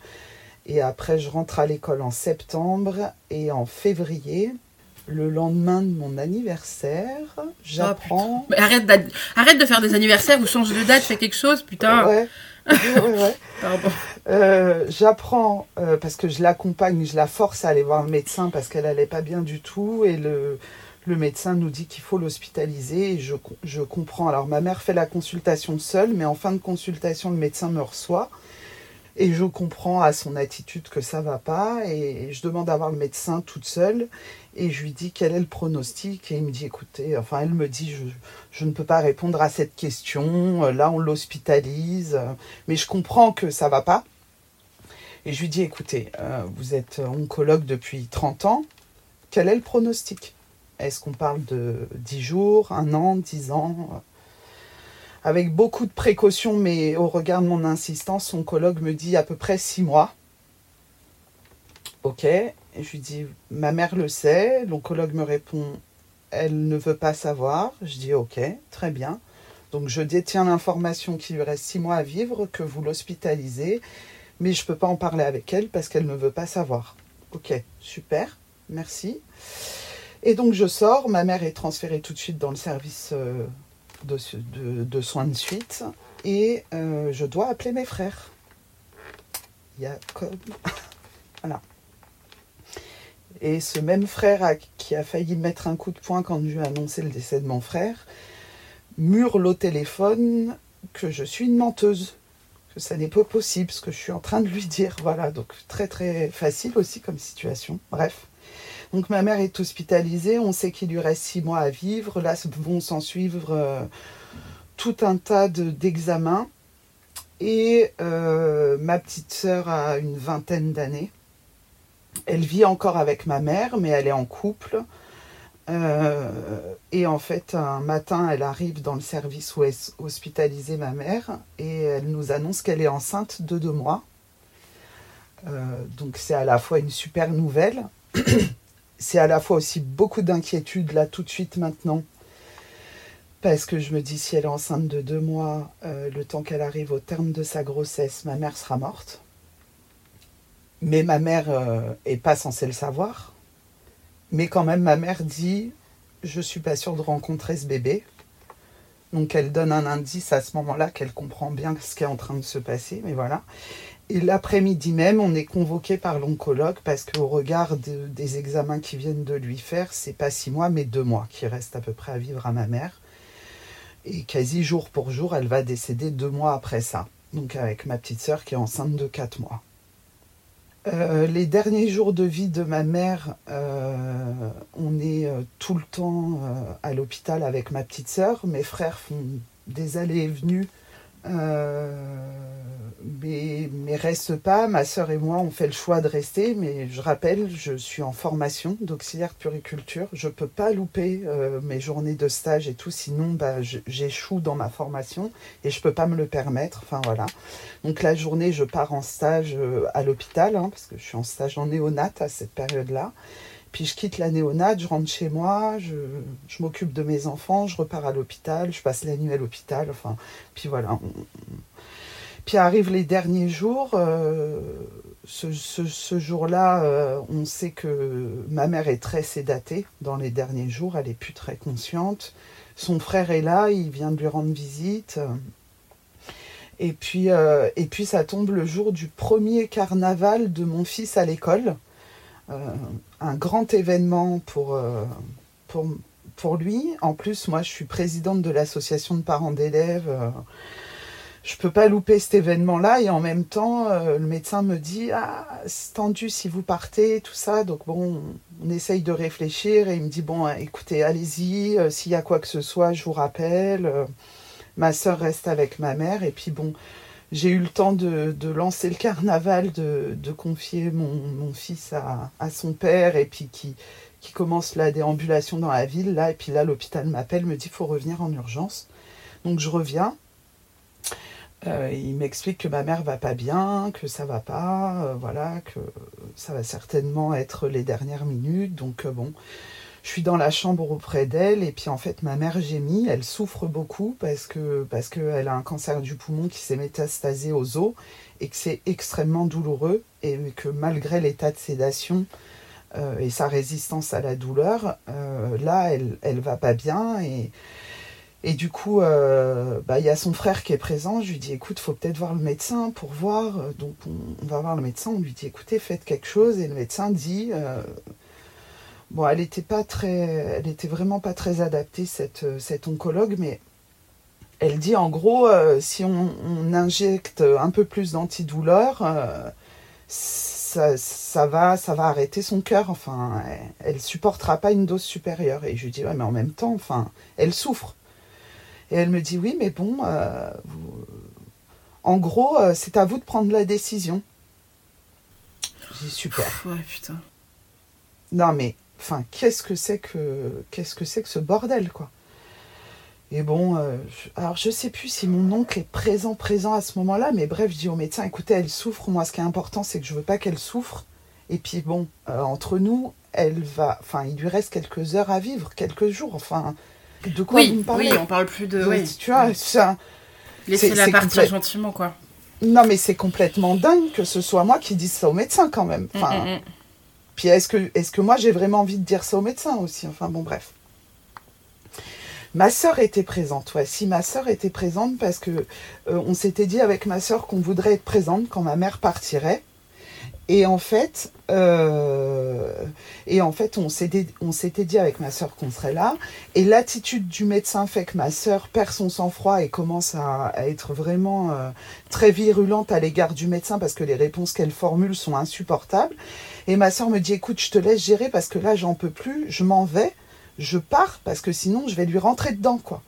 Et après, je rentre à l'école en septembre et en février, le lendemain de mon anniversaire, j'apprends. Oh, arrête, arrête de faire des anniversaires ou change de date, fais quelque chose, putain. Ouais. ouais, euh, j'apprends euh, parce que je l'accompagne, je la force à aller voir le médecin parce qu'elle allait pas bien du tout et le, le médecin nous dit qu'il faut l'hospitaliser et je, je comprends. Alors ma mère fait la consultation seule, mais en fin de consultation, le médecin me reçoit et je comprends à son attitude que ça va pas. Et je demande à voir le médecin toute seule. Et je lui dis quel est le pronostic? Et il me dit écoutez, enfin, elle me dit je, ne peux pas répondre à cette question. Là, on l'hospitalise. Mais je comprends que ça va pas. Et je lui dis écoutez, euh, vous êtes oncologue depuis 30 ans. Quel est le pronostic? Est-ce qu'on parle de 10 jours, un an, 10 ans? Avec beaucoup de précautions, mais au regard de mon insistance, son colloque me dit à peu près six mois. Ok, je lui dis, ma mère le sait. L'oncologue me répond, elle ne veut pas savoir. Je dis ok, très bien. Donc je détiens l'information qu'il lui reste six mois à vivre, que vous l'hospitalisez, mais je ne peux pas en parler avec elle parce qu'elle ne veut pas savoir. Ok, super, merci. Et donc je sors, ma mère est transférée tout de suite dans le service euh, de, soins de suite, et euh, je dois appeler mes frères. Il voilà. Et ce même frère qui a failli mettre un coup de poing quand je lui ai annoncé le décès de mon frère, murle au téléphone que je suis une menteuse, que ça n'est pas possible, ce que je suis en train de lui dire. Voilà, donc très très facile aussi comme situation. Bref. Donc ma mère est hospitalisée, on sait qu'il lui reste six mois à vivre. Là vont s'en suivre euh, tout un tas d'examens. et euh, ma petite sœur a une vingtaine d'années. Elle vit encore avec ma mère, mais elle est en couple. Euh, et en fait, un matin, elle arrive dans le service où est hospitalisée ma mère et elle nous annonce qu'elle est enceinte de deux mois. Donc c'est à la fois une super nouvelle, c'est à la fois aussi beaucoup d'inquiétude là tout de suite maintenant, parce que je me dis si elle est enceinte de deux mois, euh, le temps qu'elle arrive au terme de sa grossesse, ma mère sera morte. Mais ma mère est pas censée le savoir. Mais quand même, ma mère dit Je suis pas sûre de rencontrer ce bébé. Donc elle donne un indice à ce moment-là qu'elle comprend bien ce qui est en train de se passer, mais voilà. Et l'après-midi même, on est convoqué par l'oncologue parce qu'au regard des examens qui viennent de lui faire, c'est pas six mois, mais deux mois qui restent à peu près à vivre à ma mère. Et quasi jour pour jour, elle va décéder deux mois après ça. Donc avec ma petite sœur qui est enceinte de quatre mois. Euh, les derniers jours de vie de ma mère, euh, on est euh, tout le temps à l'hôpital avec ma petite sœur. Mes frères font des allées et venues mais, mais reste pas, ma sœur et moi on fait le choix de rester, mais je rappelle, je suis en formation d'auxiliaire puriculture, je peux pas louper euh, mes journées de stage et tout, sinon bah, j'échoue dans ma formation et je peux pas me le permettre, enfin voilà. Donc la journée je pars en stage euh, à l'hôpital, hein, parce que je suis en stage en néonat à cette période-là, puis je quitte la néonate, je rentre chez moi, je, m'occupe de mes enfants, je repars à l'hôpital, je passe la nuit à l'hôpital, enfin, puis voilà. Puis arrivent les derniers jours. Euh, ce, jour-là, euh, on sait que ma mère est très sédatée dans les derniers jours, elle est plus très consciente. Son frère est là, il vient de lui rendre visite. Et puis, euh, et puis ça tombe le jour du premier carnaval de mon fils à l'école. Euh, un grand événement pour, euh, pour, pour lui. En plus, moi, je suis présidente de l'association de parents d'élèves. Euh, je peux pas louper cet événement-là et en même temps, le médecin me dit ah c'est tendu si vous partez, tout ça. Donc bon, on essaye de réfléchir et il me dit bon, écoutez, allez-y. S'il y a quoi que ce soit, je vous rappelle. ma sœur reste avec ma mère et puis bon, j'ai eu le temps de, lancer le carnaval, de, confier mon, fils à, son père et puis qui, commence la déambulation dans la ville. Là, et puis là, l'hôpital m'appelle, me dit faut revenir en urgence. Donc je reviens. Euh, il m'explique que ma mère va pas bien, que ça va pas, euh, voilà, que ça va certainement être les dernières minutes. Donc euh, bon, je suis dans la chambre auprès d'elle et puis en fait ma mère gémit, elle souffre beaucoup parce que parce qu'elle a un cancer du poumon qui s'est métastasé aux os et que c'est extrêmement douloureux et que malgré l'état de sédation euh, et sa résistance à la douleur, euh, là elle elle va pas bien et du coup, euh, bah, il y a son frère qui est présent. Je lui dis, écoute, faut peut-être voir le médecin pour voir. Donc, on, va voir le médecin. On lui dit, écoutez, faites quelque chose. Et le médecin dit, Bon, elle était pas très, elle était vraiment pas très adaptée cette, cette oncologue, mais elle dit en gros, euh, si on, injecte un peu plus d'antidouleur, euh, ça, ça, va, ça va arrêter son cœur. Enfin, elle, ne supportera pas une dose supérieure. Et je lui dis ouais, mais en même temps, enfin, elle souffre. Et elle me dit oui, mais bon, euh, en gros, c'est à vous de prendre la décision. Je dis super. Ouais, putain. Non mais Enfin, qu'est-ce que c'est que qu'est-ce que c'est que ce bordel, quoi? Et bon, euh, alors je sais plus si mon oncle est présent, présent à ce moment-là, mais bref, je dis au médecin, écoutez, elle souffre. Moi, ce qui est important, c'est que je veux pas qu'elle souffre Et puis bon, euh, entre nous, elle va, enfin, il lui reste quelques heures à vivre, quelques jours. Enfin, de quoi oui, vous me parlez? Oui, on parle plus de. Oui. Tu vois, ça. Laissez-la c'est partir gentiment, quoi. Non, mais c'est complètement dingue que ce soit moi qui dise ça au médecin quand même. Enfin, Mm, mm, mm. Est-ce que, moi j'ai vraiment envie de dire ça au médecin aussi? Enfin bon, bref. Ma sœur était présente, ouais. Si ma sœur était présente, parce que euh, on s'était dit avec ma sœur qu'on voudrait être présente quand ma mère partirait. Et en fait, euh, et en fait, on s'était, dit avec ma sœur qu'on serait là. Et l'attitude du médecin fait que ma sœur perd son sang-froid et commence à, à être vraiment euh, très virulente à l'égard du médecin parce que les réponses qu'elle formule sont insupportables. Et ma soeur me dit écoute, je te laisse gérer parce que là, j'en peux plus, je m'en vais, je pars parce que sinon, je vais lui rentrer dedans, quoi.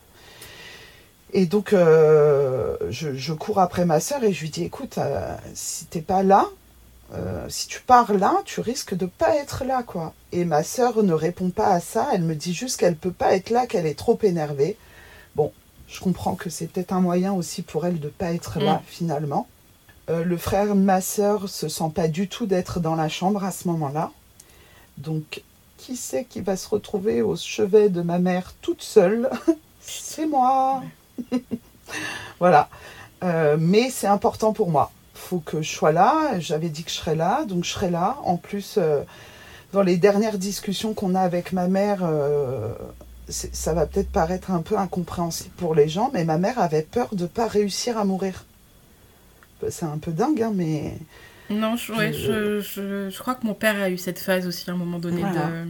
Et donc, euh, je, je cours après ma soeur et je lui dis écoute, euh, si t'es pas là, euh, si tu pars là, tu risques de pas être là, quoi. Et ma soeur ne répond pas à ça, elle me dit juste qu'elle peut pas être là, qu'elle est trop énervée. Bon, je comprends que c'est peut-être un moyen aussi pour elle de pas être là, Mm. finalement. Euh, le frère ma sœur se sent pas du tout d'être dans la chambre à ce moment-là. Donc, qui c'est qui va se retrouver au chevet de ma mère toute seule C'est moi. voilà. Euh, mais c'est important pour moi. Faut que je sois là. J'avais dit que je serais là, donc je serai là. En plus, euh, dans les dernières discussions qu'on a avec ma mère, ça va peut-être paraître un peu incompréhensible pour les gens, mais ma mère avait peur de pas réussir à mourir. C'est un peu dingue, hein, mais Non, je, ouais, Je- je, je, je crois que mon père a eu cette phase aussi à un moment donné Voilà. de.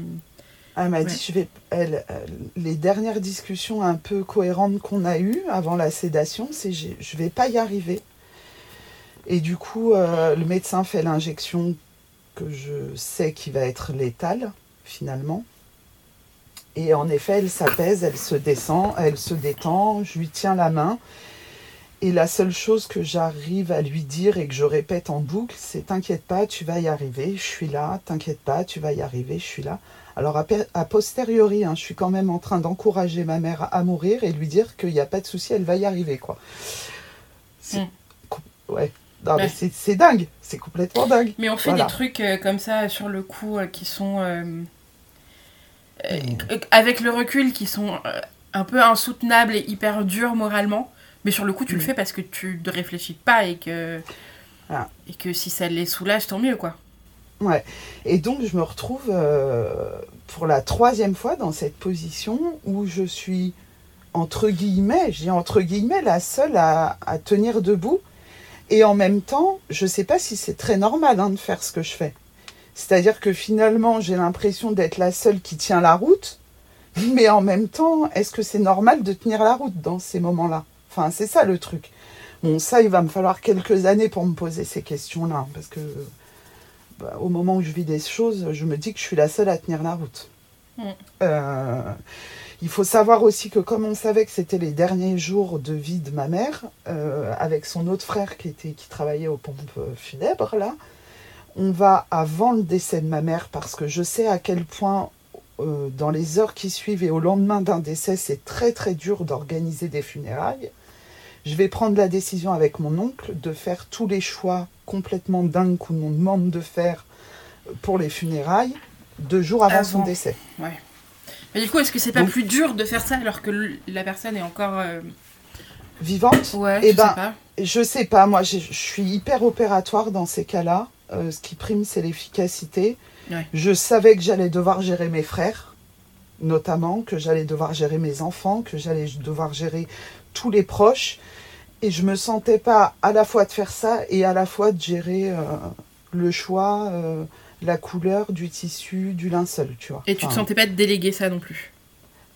Elle m'a Ouais. dit, je vais, elle, elle- les dernières discussions un peu cohérentes qu'on a eues avant la sédation, c'est je vais pas y arriver. Et du coup, euh, le médecin fait l'injection que je sais qui va être létale, finalement. Et en effet, elle s'apaise, elle se descend, elle se détend, je lui tiens la main. Et la seule chose que j'arrive à lui dire et que je répète en boucle, c'est T'inquiète pas, tu vas y arriver, je suis là, t'inquiète pas, tu vas y arriver, je suis là. Alors, a, posteriori, hein, je suis quand même en train d'encourager ma mère à mourir et lui dire qu'il n'y a pas de souci, elle va y arriver, quoi. C'est- Mm. co- Ouais. C'est c'est dingue, c'est complètement dingue. Mais on fait Voilà. des trucs euh, comme ça sur le coup euh, qui sont. euh, euh, Mm. euh, avec le recul, qui sont un peu insoutenables et hyper durs moralement. Mais sur le coup, tu le Mm. fais parce que tu ne réfléchis pas et que. Ah. Et que si ça les soulage, tant mieux, quoi. Ouais. Et donc, je me retrouve euh, pour la troisième fois dans cette position où je suis, entre guillemets, je dis entre guillemets, la seule à, à tenir debout. Et en même temps, je ne sais pas si c'est très normal hein, de faire ce que je fais. C'est-à-dire que finalement, j'ai l'impression d'être la seule qui tient la route. Mais en même temps, est-ce que c'est normal de tenir la route dans ces moments-là? Enfin, c'est ça le truc. Bon, ça, il va me falloir quelques années pour me poser ces questions-là. hein, Parce que bah, au moment où je vis des choses, je me dis que je suis la seule à tenir la route. Mm. Euh, il faut savoir aussi que comme on savait que c'était les derniers jours de vie de ma mère, euh, avec son autre frère qui, était, qui travaillait aux pompes euh, funèbres, là, on va avant le décès de ma mère, parce que je sais à quel point euh, dans les heures qui suivent et au lendemain d'un décès, c'est très très dur d'organiser des funérailles. Je vais prendre la décision avec mon oncle de faire tous les choix complètement dingues qu'on nous demande de faire pour les funérailles deux jours avant, son décès. Mais du coup, est-ce que c'est pas Donc- plus dur de faire ça alors que la personne est encore. euh, Vivante Ouais, Eh je ben, sais pas. Je sais pas, moi je je suis hyper opératoire dans ces cas-là. Euh, ce qui prime, c'est l'efficacité. Ouais. Je savais que j'allais devoir gérer mes frères, notamment, que j'allais devoir gérer mes enfants, que j'allais devoir gérer tous les proches. Et je me sentais pas à la fois de faire ça et à la fois de gérer euh, le choix, euh, la couleur du tissu, du linceul, tu vois. Et tu te Enfin, sentais pas de déléguer ça non plus?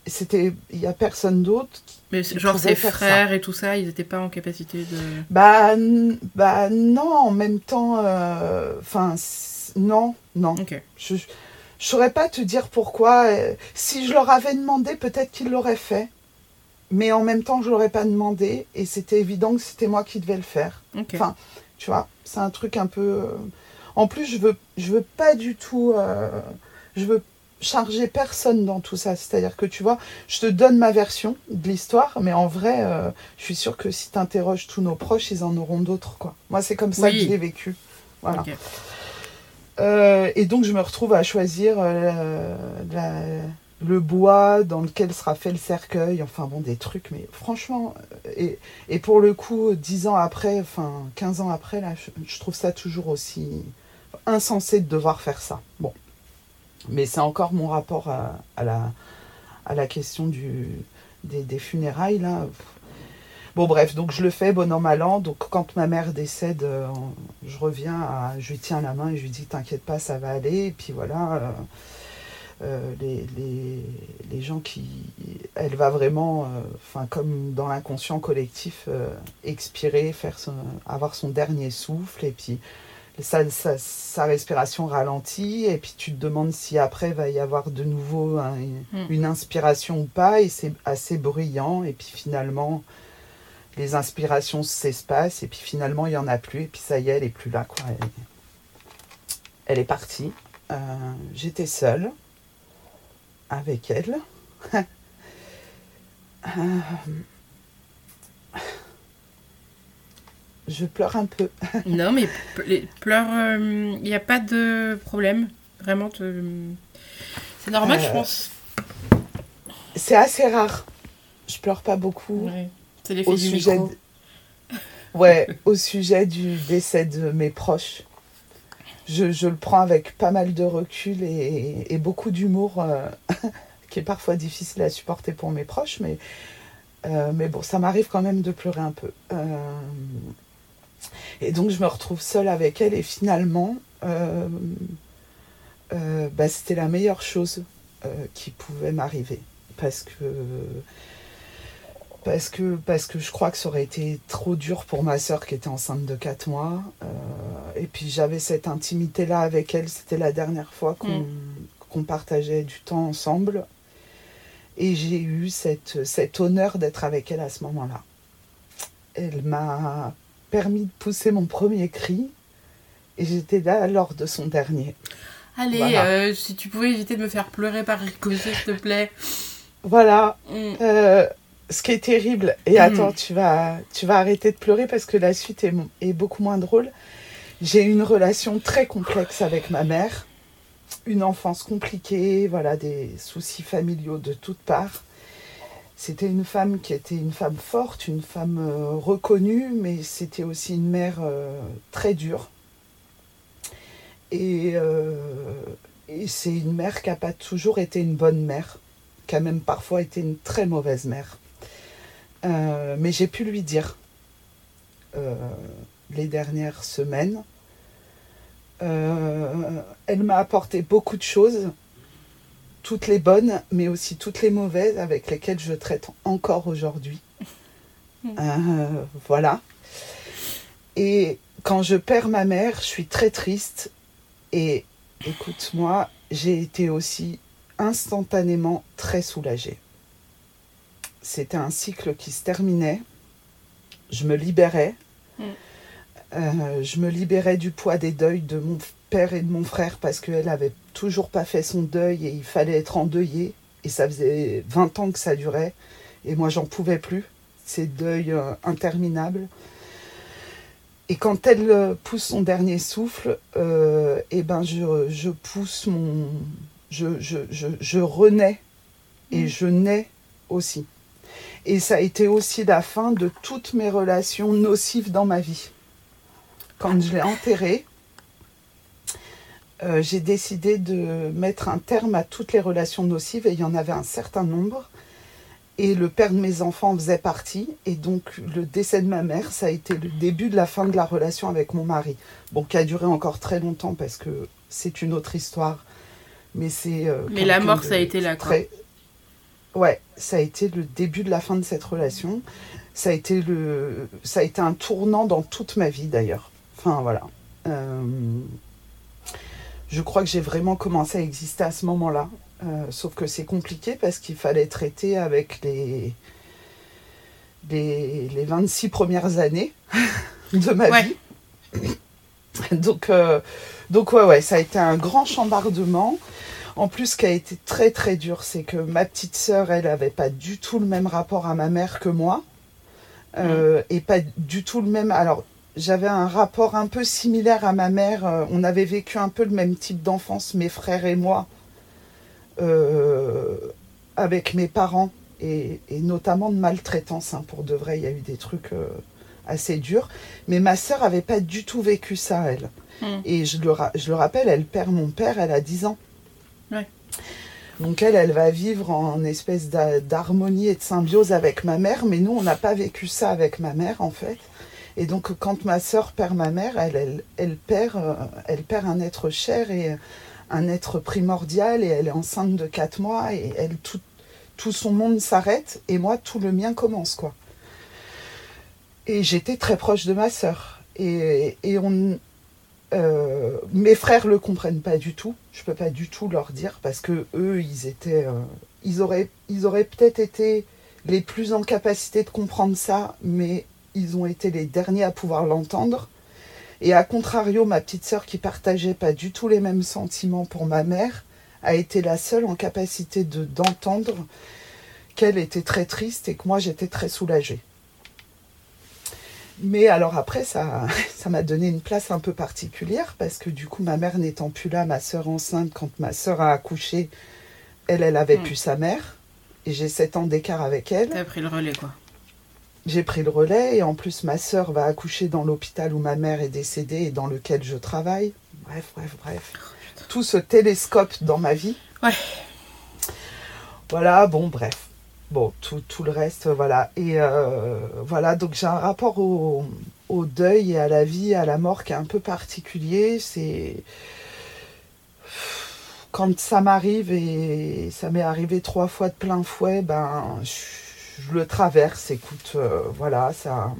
C'était, il y a personne d'autre qui Mais genre ses frères et tout ça, ils étaient pas en capacité de. Bah, bah non, en même temps, euh, enfin, non, non. Je ne saurais pas te dire pourquoi. Si je leur avais demandé, peut-être qu'ils l'auraient fait. Mais en même temps, je l'aurais pas demandé. Et c'était évident que c'était moi qui devais le faire. Enfin, Tu vois, c'est un truc un peu... euh, En plus, je veux, je veux pas du tout... euh, Je veux charger personne dans tout ça. C'est-à-dire que, tu vois, je te donne ma version de l'histoire, mais en vrai, euh, je suis sûre que si tu interroges tous nos proches, ils en auront d'autres, quoi. Moi, c'est comme ça Oui. que je l'ai vécu. Voilà. Euh, et donc je me retrouve à choisir la- le bois dans lequel sera fait le cercueil, enfin bon, des trucs, mais franchement, euh, et, et pour le coup, dix ans après, enfin 15 ans après, je, trouve ça toujours aussi insensé de devoir faire ça. Bon, mais c'est encore mon rapport à, la, question des, funérailles, là. Bon bref, donc je le fais bon an mal an. Donc quand ma mère décède, euh, je reviens, à, je lui tiens la main et je lui dis t'inquiète pas, ça va aller. Et puis voilà, euh, les, les, les gens qui, elle va vraiment, euh, enfin comme dans l'inconscient collectif, euh, expirer, faire son, avoir son dernier souffle et puis sa, sa, sa respiration ralentit et puis tu te demandes si après va y avoir de nouveau un- Mm. une inspiration ou pas et c'est assez bruyant et puis finalement les inspirations s'espacent et puis finalement il y en a plus et puis ça y est elle est plus là quoi. Elle, elle est partie. Euh, j'étais seule avec elle Euh, je pleure un peu Non, mais p- les pleurs, il n'y a pas de problème. Vraiment, te- c'est normal, je Euh, pense. c'est assez rare je pleure pas beaucoup Ouais. C'est l'effet du sujet micro. de- ouais au sujet du décès de mes proches je, le prends avec pas mal de recul et, beaucoup d'humour euh, qui est parfois difficile à supporter pour mes proches mais euh, mais bon ça m'arrive quand même de pleurer un peu. Euh, et donc je me retrouve seule avec elle et finalement bah, c'était la meilleure chose qui pouvait m'arriver. Parce que parce que, parce que je crois que ça aurait été trop dur pour ma sœur qui était enceinte de 4 mois. Euh, et puis j'avais cette intimité-là avec elle. C'était la dernière fois qu'on qu'on partageait du temps ensemble. Et j'ai eu cette, cet honneur d'être avec elle à ce moment-là. Elle m'a permis de pousser mon premier cri. Et j'étais là lors de son dernier. Allez, Voilà. euh, si tu pouvais éviter de me faire pleurer par ricochet, s'il te plaît. Voilà, Mm. Euh, ce qui est terrible, et Mhm. attends, tu vas, tu vas arrêter de pleurer parce que la suite est, est beaucoup moins drôle. J'ai eu une relation très complexe avec ma mère, une enfance compliquée, voilà, des soucis familiaux de toutes parts. C'était une femme qui était une femme forte, une femme euh, reconnue, mais c'était aussi une mère euh, très dure. Et, euh, et c'est une mère qui n'a pas toujours été une bonne mère, qui a même parfois été une très mauvaise mère. Euh, mais j'ai pu lui dire euh, les dernières semaines. Euh, elle m'a apporté beaucoup de choses, toutes les bonnes, mais aussi toutes les mauvaises avec lesquelles je traite encore aujourd'hui. Voilà. Et quand je perds ma mère, je suis très triste. Et écoute-moi, j'ai été aussi instantanément très soulagée. C'était un cycle qui se terminait. Je me libérais. Mm. Euh, je me libérais du poids des deuils de mon père et de mon frère parce qu'elle n'avait toujours pas fait son deuil et il fallait être endeuillé. Et ça faisait 20 ans que ça durait. Et moi, j'en pouvais plus. Ces deuils euh, interminables. Et quand elle euh, pousse son dernier souffle, eh ben je, je pousse mon. Je, je, je, je renais et Mm. je nais aussi. Et ça a été aussi la fin de toutes mes relations nocives dans ma vie. Quand je l'ai enterrée, euh, j'ai décidé de mettre un terme à toutes les relations nocives et il y en avait un certain nombre. Et le père de mes enfants en faisait partie. Et donc, le décès de ma mère, ça a été le début de la fin de la relation avec mon mari. Bon, qui a duré encore très longtemps parce que c'est une autre histoire. Mais c'est. euh, Mais la mort, de ça a été là, quoi? très- Ouais, ça a été le début de la fin de cette relation. Ça a été, le... ça a été un tournant dans toute ma vie d'ailleurs. Enfin, voilà. Euh, Je crois que j'ai vraiment commencé à exister à ce moment-là. Euh, sauf que c'est compliqué parce qu'il fallait traiter avec les, les, les 26 premières années de ma Ouais. vie. Donc, euh, donc ouais, ouais, ça a été un grand chambardement. En plus, ce qui a été très très dur, c'est que ma petite sœur, elle avait pas du tout le même rapport à ma mère que moi. Euh, Et pas du tout le même. Alors, j'avais un rapport un peu similaire à ma mère. Euh, on avait vécu un peu le même type d'enfance, mes frères et moi, euh, avec mes parents, et, notamment de maltraitance. Hein, pour de vrai, il y a eu des trucs euh, assez durs. Mais ma sœur avait pas du tout vécu ça, elle. Hmm. Et je le, je le rappelle, elle perd mon père, elle a 10 ans. Donc elle, elle va vivre en espèce d'harmonie et de symbiose avec ma mère, mais nous, on n'a pas vécu ça avec ma mère, en fait. Et donc, quand ma sœur perd ma mère, elle, elle, perd, euh, elle perd un être cher et un être primordial, et elle est enceinte de 4 mois, et elle, tout, tout son monde s'arrête, et moi, tout le mien commence, quoi. Et j'étais très proche de ma sœur. Et, et on, euh, mes frères le comprennent pas du tout. Je peux pas du tout leur dire parce que eux, ils étaient, euh, ils auraient, ils auraient peut-être été les plus en capacité de comprendre ça, mais ils ont été les derniers à pouvoir l'entendre. Et à contrario, ma petite sœur qui partageait pas du tout les mêmes sentiments pour ma mère a été la seule en capacité de d'entendre qu'elle était très triste et que moi j'étais très soulagée. Mais alors après, ça, ça m'a donné une place un peu particulière parce que du coup, ma mère n'étant plus là, ma sœur enceinte, quand ma sœur a accouché, elle, elle avait hmm. plus sa mère. Et j'ai 7 ans d'écart avec elle. T'as pris le relais, quoi j'ai pris le relais et en plus ma sœur va accoucher dans l'hôpital où ma mère est décédée et dans lequel je travaille. Bref, bref, bref. Tout ce télescope dans ma vie. Ouais. Voilà, bon, bref. Bon, tout, tout le reste, voilà. Et euh, voilà, donc j'ai un rapport au, deuil et à la vie, à la mort qui est un peu particulier. C'est. Quand ça m'arrive, et ça m'est arrivé trois fois de plein fouet, ben. Je le traverse, écoute, euh, voilà, ça.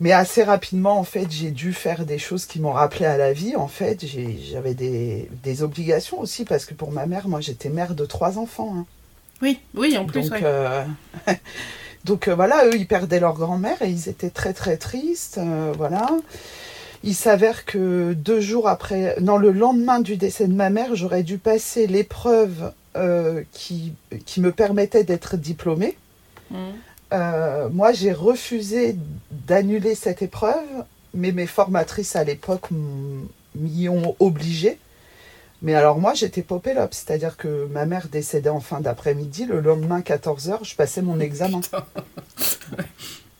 Mais assez rapidement, en fait, j'ai dû faire des choses qui m'ont rappelé à la vie. En fait, j'avais des, obligations aussi, parce que pour ma mère, moi, j'étais mère de trois enfants. Hein. Oui, oui, en plus. Donc, euh, donc euh, voilà, eux, ils perdaient leur grand-mère et ils étaient très, très tristes. voilà. Il s'avère que deux jours après, non, le lendemain du décès de ma mère, j'aurais dû passer l'épreuve euh, qui, qui me permettait d'être diplômée. Mmh. Euh, moi, j'ai refusé d'annuler cette épreuve, mais mes formatrices à l'époque m'y ont obligé. Mais alors moi, j'étais popélope, c'est-à-dire que ma mère décédait en fin d'après-midi. Le lendemain, 14h, je passais mon examen.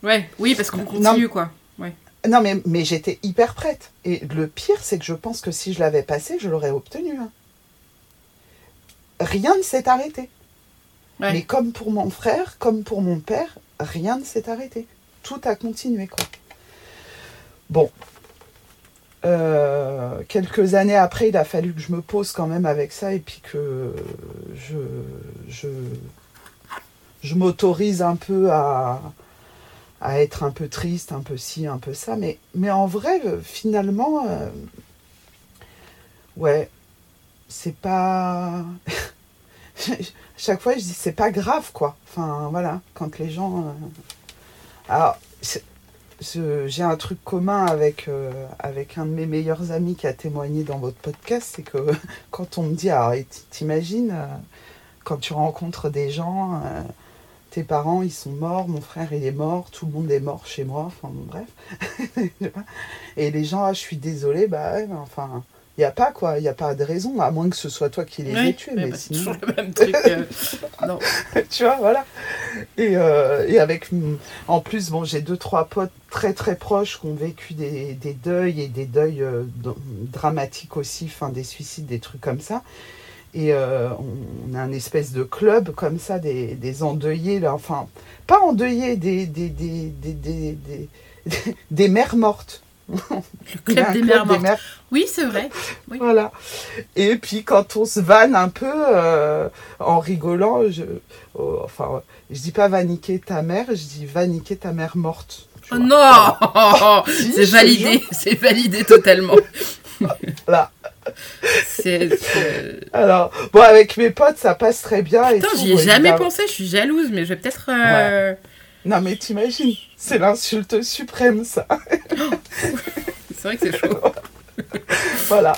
ouais, oui, parce qu'on continue, quoi. Ouais. Non, mais, mais j'étais hyper prête. Et le pire, c'est que je pense que si je l'avais passé, je l'aurais obtenu. Hein rien ne s'est arrêté. Mais comme pour mon frère, comme pour mon père, rien ne s'est arrêté. Tout a continué, quoi. Bon. Euh, quelques années après, il a fallu que je me pose quand même avec ça et puis que je, je, je m'autorise un peu à, à être un peu triste, un peu ci, un peu ça. Mais, mais en vrai, finalement, euh, ouais, c'est pas. Chaque fois, je dis c'est pas grave, quoi. Enfin, voilà, quand les gens. Euh, alors, j'ai un truc commun avec, euh, avec un de mes meilleurs amis qui a témoigné dans votre podcast, c'est que quand on me dit, alors t'imagines, euh, quand tu rencontres des gens, tes parents ils sont morts, mon frère il est mort, tout le monde est mort chez moi, enfin bref. Et les gens, ah, je suis désolée, bah ouais, enfin il n'y a pas quoi, il n'y a pas de raison, à moins que ce soit toi qui les aies tués. Mais, c'est toujours le même truc. Euh, non. tu vois, voilà. Et, euh, et avec, en plus, bon, j'ai deux, trois potes très très proches qui ont vécu des, des deuils et des deuils euh, dramatiques aussi, enfin des suicides, des trucs comme ça. Et on, a un espèce de club comme ça, des, des endeuillés, là, enfin, pas endeuillés, des, des, des, des, des, des mères mortes le club, des, mères Oui, c'est vrai. Voilà. Et puis quand on se vanne un peu euh, en rigolant, je, oh, enfin, je dis pas va niquer ta mère, je dis va niquer ta mère morte. Oh non C'est validé, c'est validé totalement. Là. Alors, bon, avec mes potes, ça passe très bien. Putain, j'y ai jamais pensé, je suis jalouse, mais je vais peut-être. Euh, non, mais t'imagines, c'est l'insulte suprême, ça. c'est vrai que c'est chaud. voilà.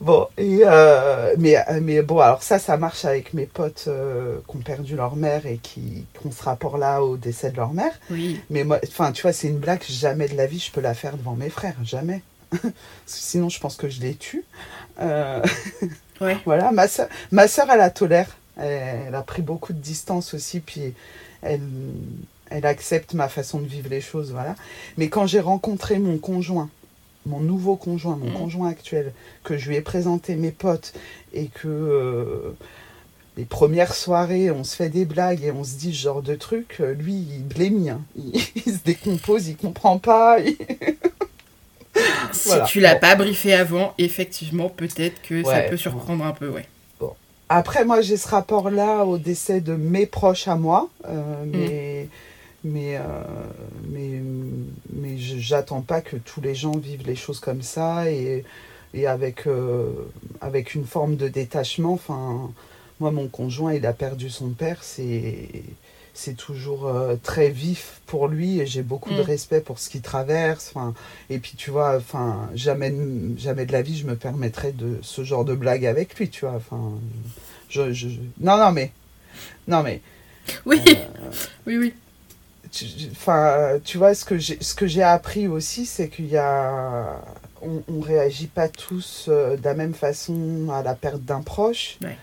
Bon, et euh, mais, mais bon, alors ça, ça marche avec mes potes euh, qui ont perdu leur mère et qui, qui ont ce rapport-là au décès de leur mère. Oui. Mais moi, enfin, tu vois, c'est une blague, jamais de la vie je peux la faire devant mes frères, jamais. Sinon, je pense que je les tue. Euh, Ouais. voilà, ma soeur, ma sœur, elle la tolère. Elle, elle a pris beaucoup de distance aussi, puis elle, elle accepte ma façon de vivre les choses, voilà. Mais quand j'ai rencontré mon conjoint, mon nouveau conjoint, mon Mhm. conjoint actuel, que je lui ai présenté mes potes et que euh, les premières soirées, on se fait des blagues et on se dit ce genre de trucs, euh, lui, il blémie, hein. il, il se décompose, il comprend pas. il- Si Voilà. tu l'as Bon. pas briefé avant, effectivement, peut-être que ça peut surprendre un peu, ouais. Après, moi, j'ai ce rapport-là au décès de mes proches à moi, euh, mais, mais, euh, mais, mais j'attends pas que tous les gens vivent les choses comme ça et, et avec, euh, avec une forme de détachement. Enfin, moi, mon conjoint, il a perdu son père, c'est c'est toujours euh, très vif pour lui et j'ai beaucoup de Mm. respect pour ce qu'il traverse. Enfin, et puis, tu vois, enfin, jamais, de- jamais de la vie, je me permettrais de ce genre de blague avec lui, tu vois. Enfin, je, je- je- non, non, mais, non, mais, Oui, Euh, oui, oui. tu, enfin, tu vois, ce que j'ai, ce que j'ai appris aussi, c'est qu'il y a, on, on réagit pas tous euh, de la même façon à la perte d'un proche. Ouais.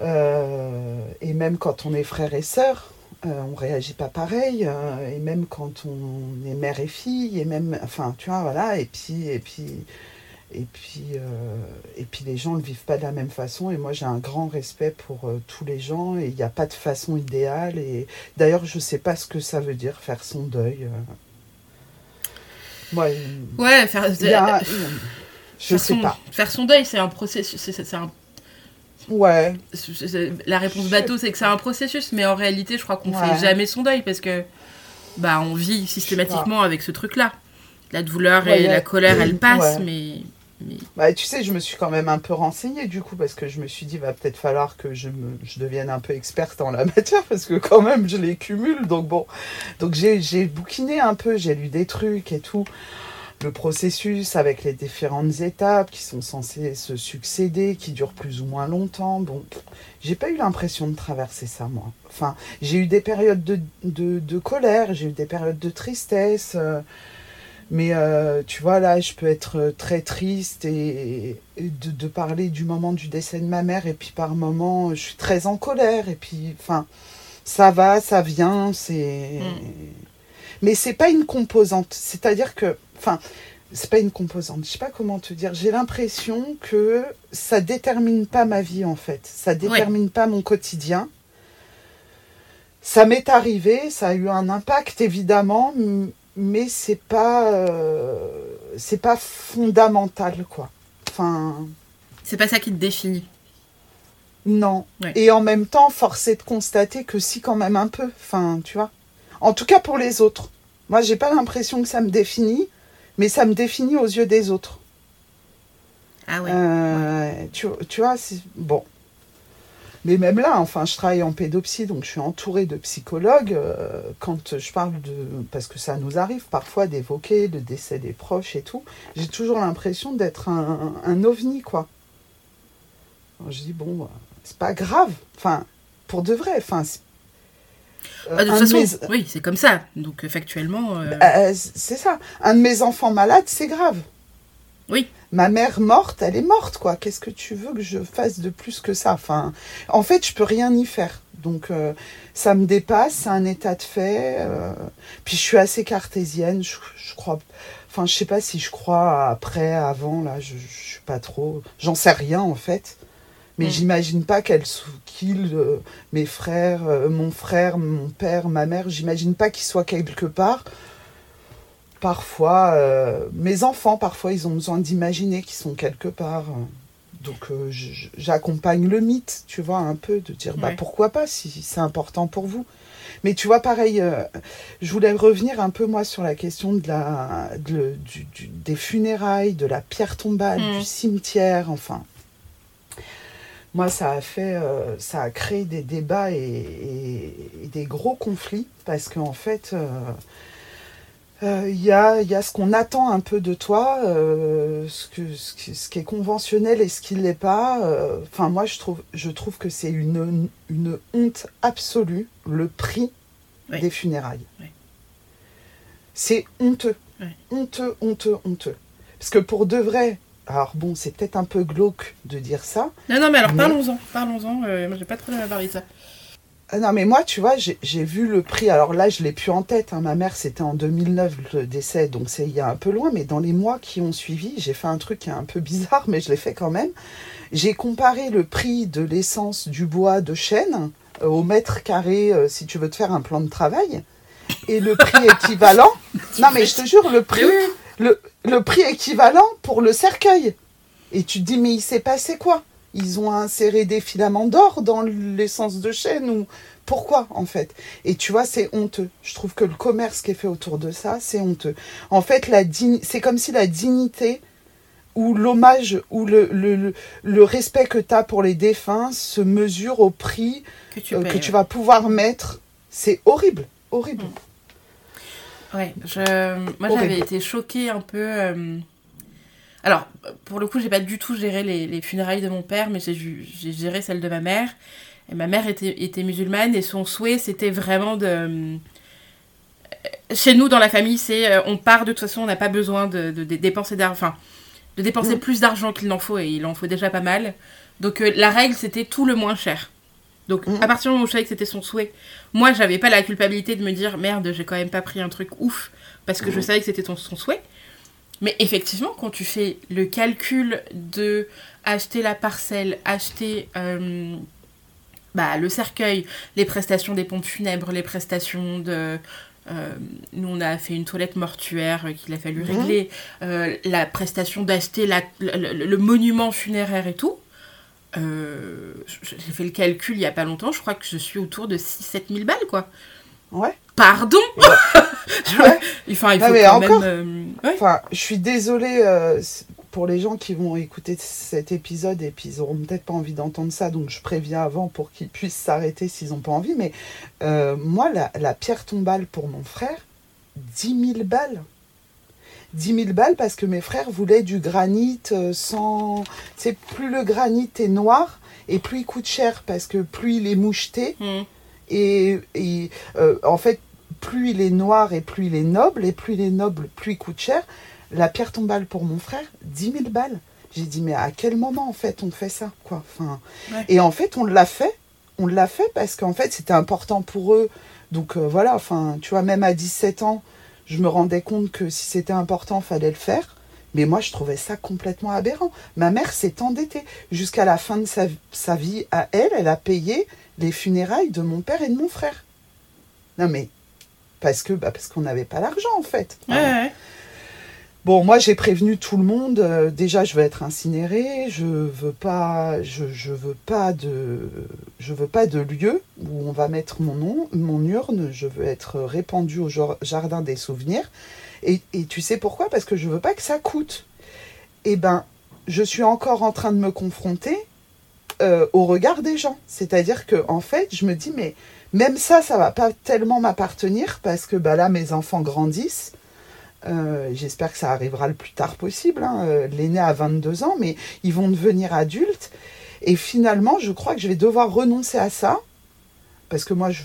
Euh, et même quand on est frère et sœur, euh, on réagit pas pareil. euh, et même quand on est mère et fille, et même, enfin, tu vois, voilà. Et puis, et puis, et puis, euh, et puis les gens ne vivent pas de la même façon. Et moi, j'ai un grand respect pour tous les gens. Et il n'y a pas de façon idéale. Et d'ailleurs, je sais pas ce que ça veut dire faire son deuil. il Ouais, faire, a- je faire sais son, pas. faire son deuil, c'est un processus. c'est un- Ouais, la réponse bateau, c'est que c'est un processus, mais en réalité, je crois qu'on Ouais. fait jamais son deuil parce que bah on vit systématiquement avec ce truc-là. La douleur Ouais, et la colère, elles passent, mais, mais Bah, tu sais, je me suis quand même un peu renseignée du coup, parce que je me suis dit, va peut-être falloir que je, me, je devienne un peu experte en la matière, parce que quand même, je les cumule. Donc bon, donc j'ai j'ai bouquiné un peu, j'ai lu des trucs et tout. Le processus avec les différentes étapes qui sont censées se succéder, qui durent plus ou moins longtemps. Bon, j'ai pas eu l'impression de traverser ça, moi. Enfin, j'ai eu des périodes de, de, de colère, j'ai eu des périodes de tristesse. euh, mais euh, tu vois, là, je peux être très triste et, et de, de parler du moment du décès de ma mère. Et puis par moment, je suis très en colère. Et puis, enfin, ça va, ça vient. C'est. Mais c'est pas une composante. C'est-à-dire que. Enfin, c'est pas une composante. Je sais pas comment te dire. J'ai l'impression que ça détermine pas ma vie, en fait. Ça détermine pas mon quotidien. Ça m'est arrivé, ça a eu un impact évidemment, mais c'est pas euh, c'est pas fondamental quoi. Enfin c'est pas ça qui te définit. non. Ouais. Et en même temps, force est de constater que si quand même un peu. Enfin, tu vois. En tout cas pour les autres. Moi, j'ai pas l'impression que ça me définit, mais ça me définit aux yeux des autres. Ah ouais. Euh, tu, tu vois, c'est bon. Mais même là, enfin, je travaille en pédopsie, donc je suis entourée de psychologues. euh, quand je parle de. Parce que ça nous arrive parfois d'évoquer le décès des proches et tout, j'ai toujours l'impression d'être un, un ovni, quoi. Alors, je dis, bon, euh, c'est pas grave. Enfin, pour de vrai. Enfin, c'est- Ah, de toute façon, mes- oui, c'est comme ça. Donc euh, factuellement, euh, euh, c'est ça. Un de mes enfants malades, c'est grave. oui. Ma mère morte, elle est morte, quoi. Qu'est-ce que tu veux que je fasse de plus que ça? Enfin, en fait, je peux rien y faire. Donc, euh, ça me dépasse, c'est un état de fait. euh, Puis, je suis assez cartésienne. Je, je crois. Enfin, je sais pas si je crois après, avant, là, je, je suis pas trop. J'en sais rien, en fait. Mais Mm. j'imagine pas qu'elle, qu'ils, euh, mes frères, euh, mon frère, mon père, ma mère, j'imagine pas qu'ils soient quelque part. Parfois, euh, mes enfants, parfois, ils ont besoin d'imaginer qu'ils sont quelque part. Donc, j'accompagne le mythe, tu vois, un peu, de dire, bah, pourquoi pas, si c'est important pour vous. Mais tu vois, pareil, euh, je voulais revenir un peu, moi, sur la question de la, de- du- du- des funérailles, de la pierre tombale, Mm. du cimetière, enfin. Moi, ça a fait, euh, ça a créé des débats et, et- et des gros conflits parce qu'en fait, euh, euh, il y, a, y, a, ce qu'on attend un peu de toi, ce, que, ce, qui, est conventionnel et ce qui ne l'est pas. Enfin, moi, je trouve, je trouve que c'est une, une honte absolue, le prix des funérailles. C'est honteux. Honteux, honteux, honteux. Parce que pour de vrai, alors bon, c'est peut-être un peu glauque de dire ça. Non, non, mais alors parlons-en, parlons-en. moi, j'ai pas trop de ça. Ah non, mais moi, tu vois, j'ai vu le prix. Alors là, je l'ai plus en tête. Hein. Ma mère, c'était en 2009 le décès, donc c'est il y a un peu loin. Mais dans les mois qui ont suivi, j'ai fait un truc qui est un peu bizarre, mais je l'ai fait quand même. J'ai comparé le prix de l'essence du bois de chêne euh, au mètre carré, euh, si tu veux te faire un plan de travail, et le prix équivalent. non, mais je te jure, le prix, le, le prix équivalent pour le cercueil. Et tu te dis, mais il s'est passé quoi? Ils ont inséré des filaments d'or dans l'essence de chêne ou pourquoi en fait? Et tu vois, c'est honteux. Je trouve que le commerce qui est fait autour de ça, c'est honteux. En fait, la c'est comme si la dignité ou l'hommage ou le, le, le, respect que tu as pour les défunts se mesure au prix que tu, euh, vas pouvoir mettre. C'est horrible, horrible. Ouais, je... moi j'avais été choquée un peu. Euh, alors, pour le coup, j'ai pas du tout géré les, funérailles de mon père, mais j'ai géré celles de ma mère. Et ma mère était, était musulmane et son souhait, c'était vraiment de. Chez nous, dans la famille, c'est euh, on part de toute façon, on n'a pas besoin de, dépenser d'argent. Enfin, de dépenser mm. plus d'argent qu'il n'en faut et il en faut déjà pas mal. Donc, euh, la règle, c'était tout le moins cher. Donc, mm. à partir du moment où je savais que c'était son souhait, moi, j'avais pas la culpabilité de me dire merde, j'ai quand même pas pris un truc ouf parce que je mm. savais que c'était son souhait. Mais effectivement, quand tu fais le calcul de acheter la parcelle, acheter euh, bah, le cercueil, les prestations des pompes funèbres, les prestations de... Euh, nous, on a fait une toilette mortuaire qu'il a fallu mhm. régler, euh, la prestation d'acheter le, le, monument funéraire et tout. J'ai fait le calcul il y a pas longtemps, je crois que je suis autour de 6-7 000 balles, quoi. Ouais. Pardon il faut encore, même, euh, enfin, je suis désolée euh, pour les gens qui vont écouter cet épisode et puis ils auront peut-être pas envie d'entendre ça, donc je préviens avant pour qu'ils puissent s'arrêter s'ils n'ont pas envie. Mais euh, moi, la, pierre tombale pour mon frère, 10 000 balles. 10 000 balles parce que mes frères voulaient du granit sans. C'est plus le granit est noir et plus il coûte cher parce que plus il est moucheté. Hmm. Et, en fait, plus il est noir et plus il est noble, et plus il est noble, plus il coûte cher. La pierre tombale pour mon frère, 10 000 balles. J'ai dit, mais à quel moment, en fait, on fait ça quoi? Enfin, Et en fait, on l'a fait. On l'a fait parce qu'en fait, c'était important pour eux. Donc euh, voilà, enfin, tu vois, même à 17 ans, je me rendais compte que si c'était important, fallait le faire. Mais moi, je trouvais ça complètement aberrant. Ma mère s'est endettée. Jusqu'à la fin de sa, vie à elle, elle a payé les funérailles de mon père et de mon frère. Non mais parce que bah, parce qu'on n'avait pas l'argent en fait. Bon, moi j'ai prévenu tout le monde. Euh, déjà, je veux être incinérée. Je veux pas, je, veux pas de, je veux pas de lieu où on va mettre mon nom, mon urne. Je veux être répandue au jardin des souvenirs. Et, et tu sais pourquoi? Parce que je veux pas que ça coûte. Eh ben, je suis encore en train de me confronter euh, au regard des gens. C'est-à-dire que en fait, je me dis mais même ça, ça va pas tellement m'appartenir parce que bah, là, mes enfants grandissent. Euh, j'espère que ça arrivera le plus tard possible. Hein. Euh, l'aîné a 22 ans, mais ils vont devenir adultes. Et finalement, je crois que je vais devoir renoncer à ça. Parce que moi, je,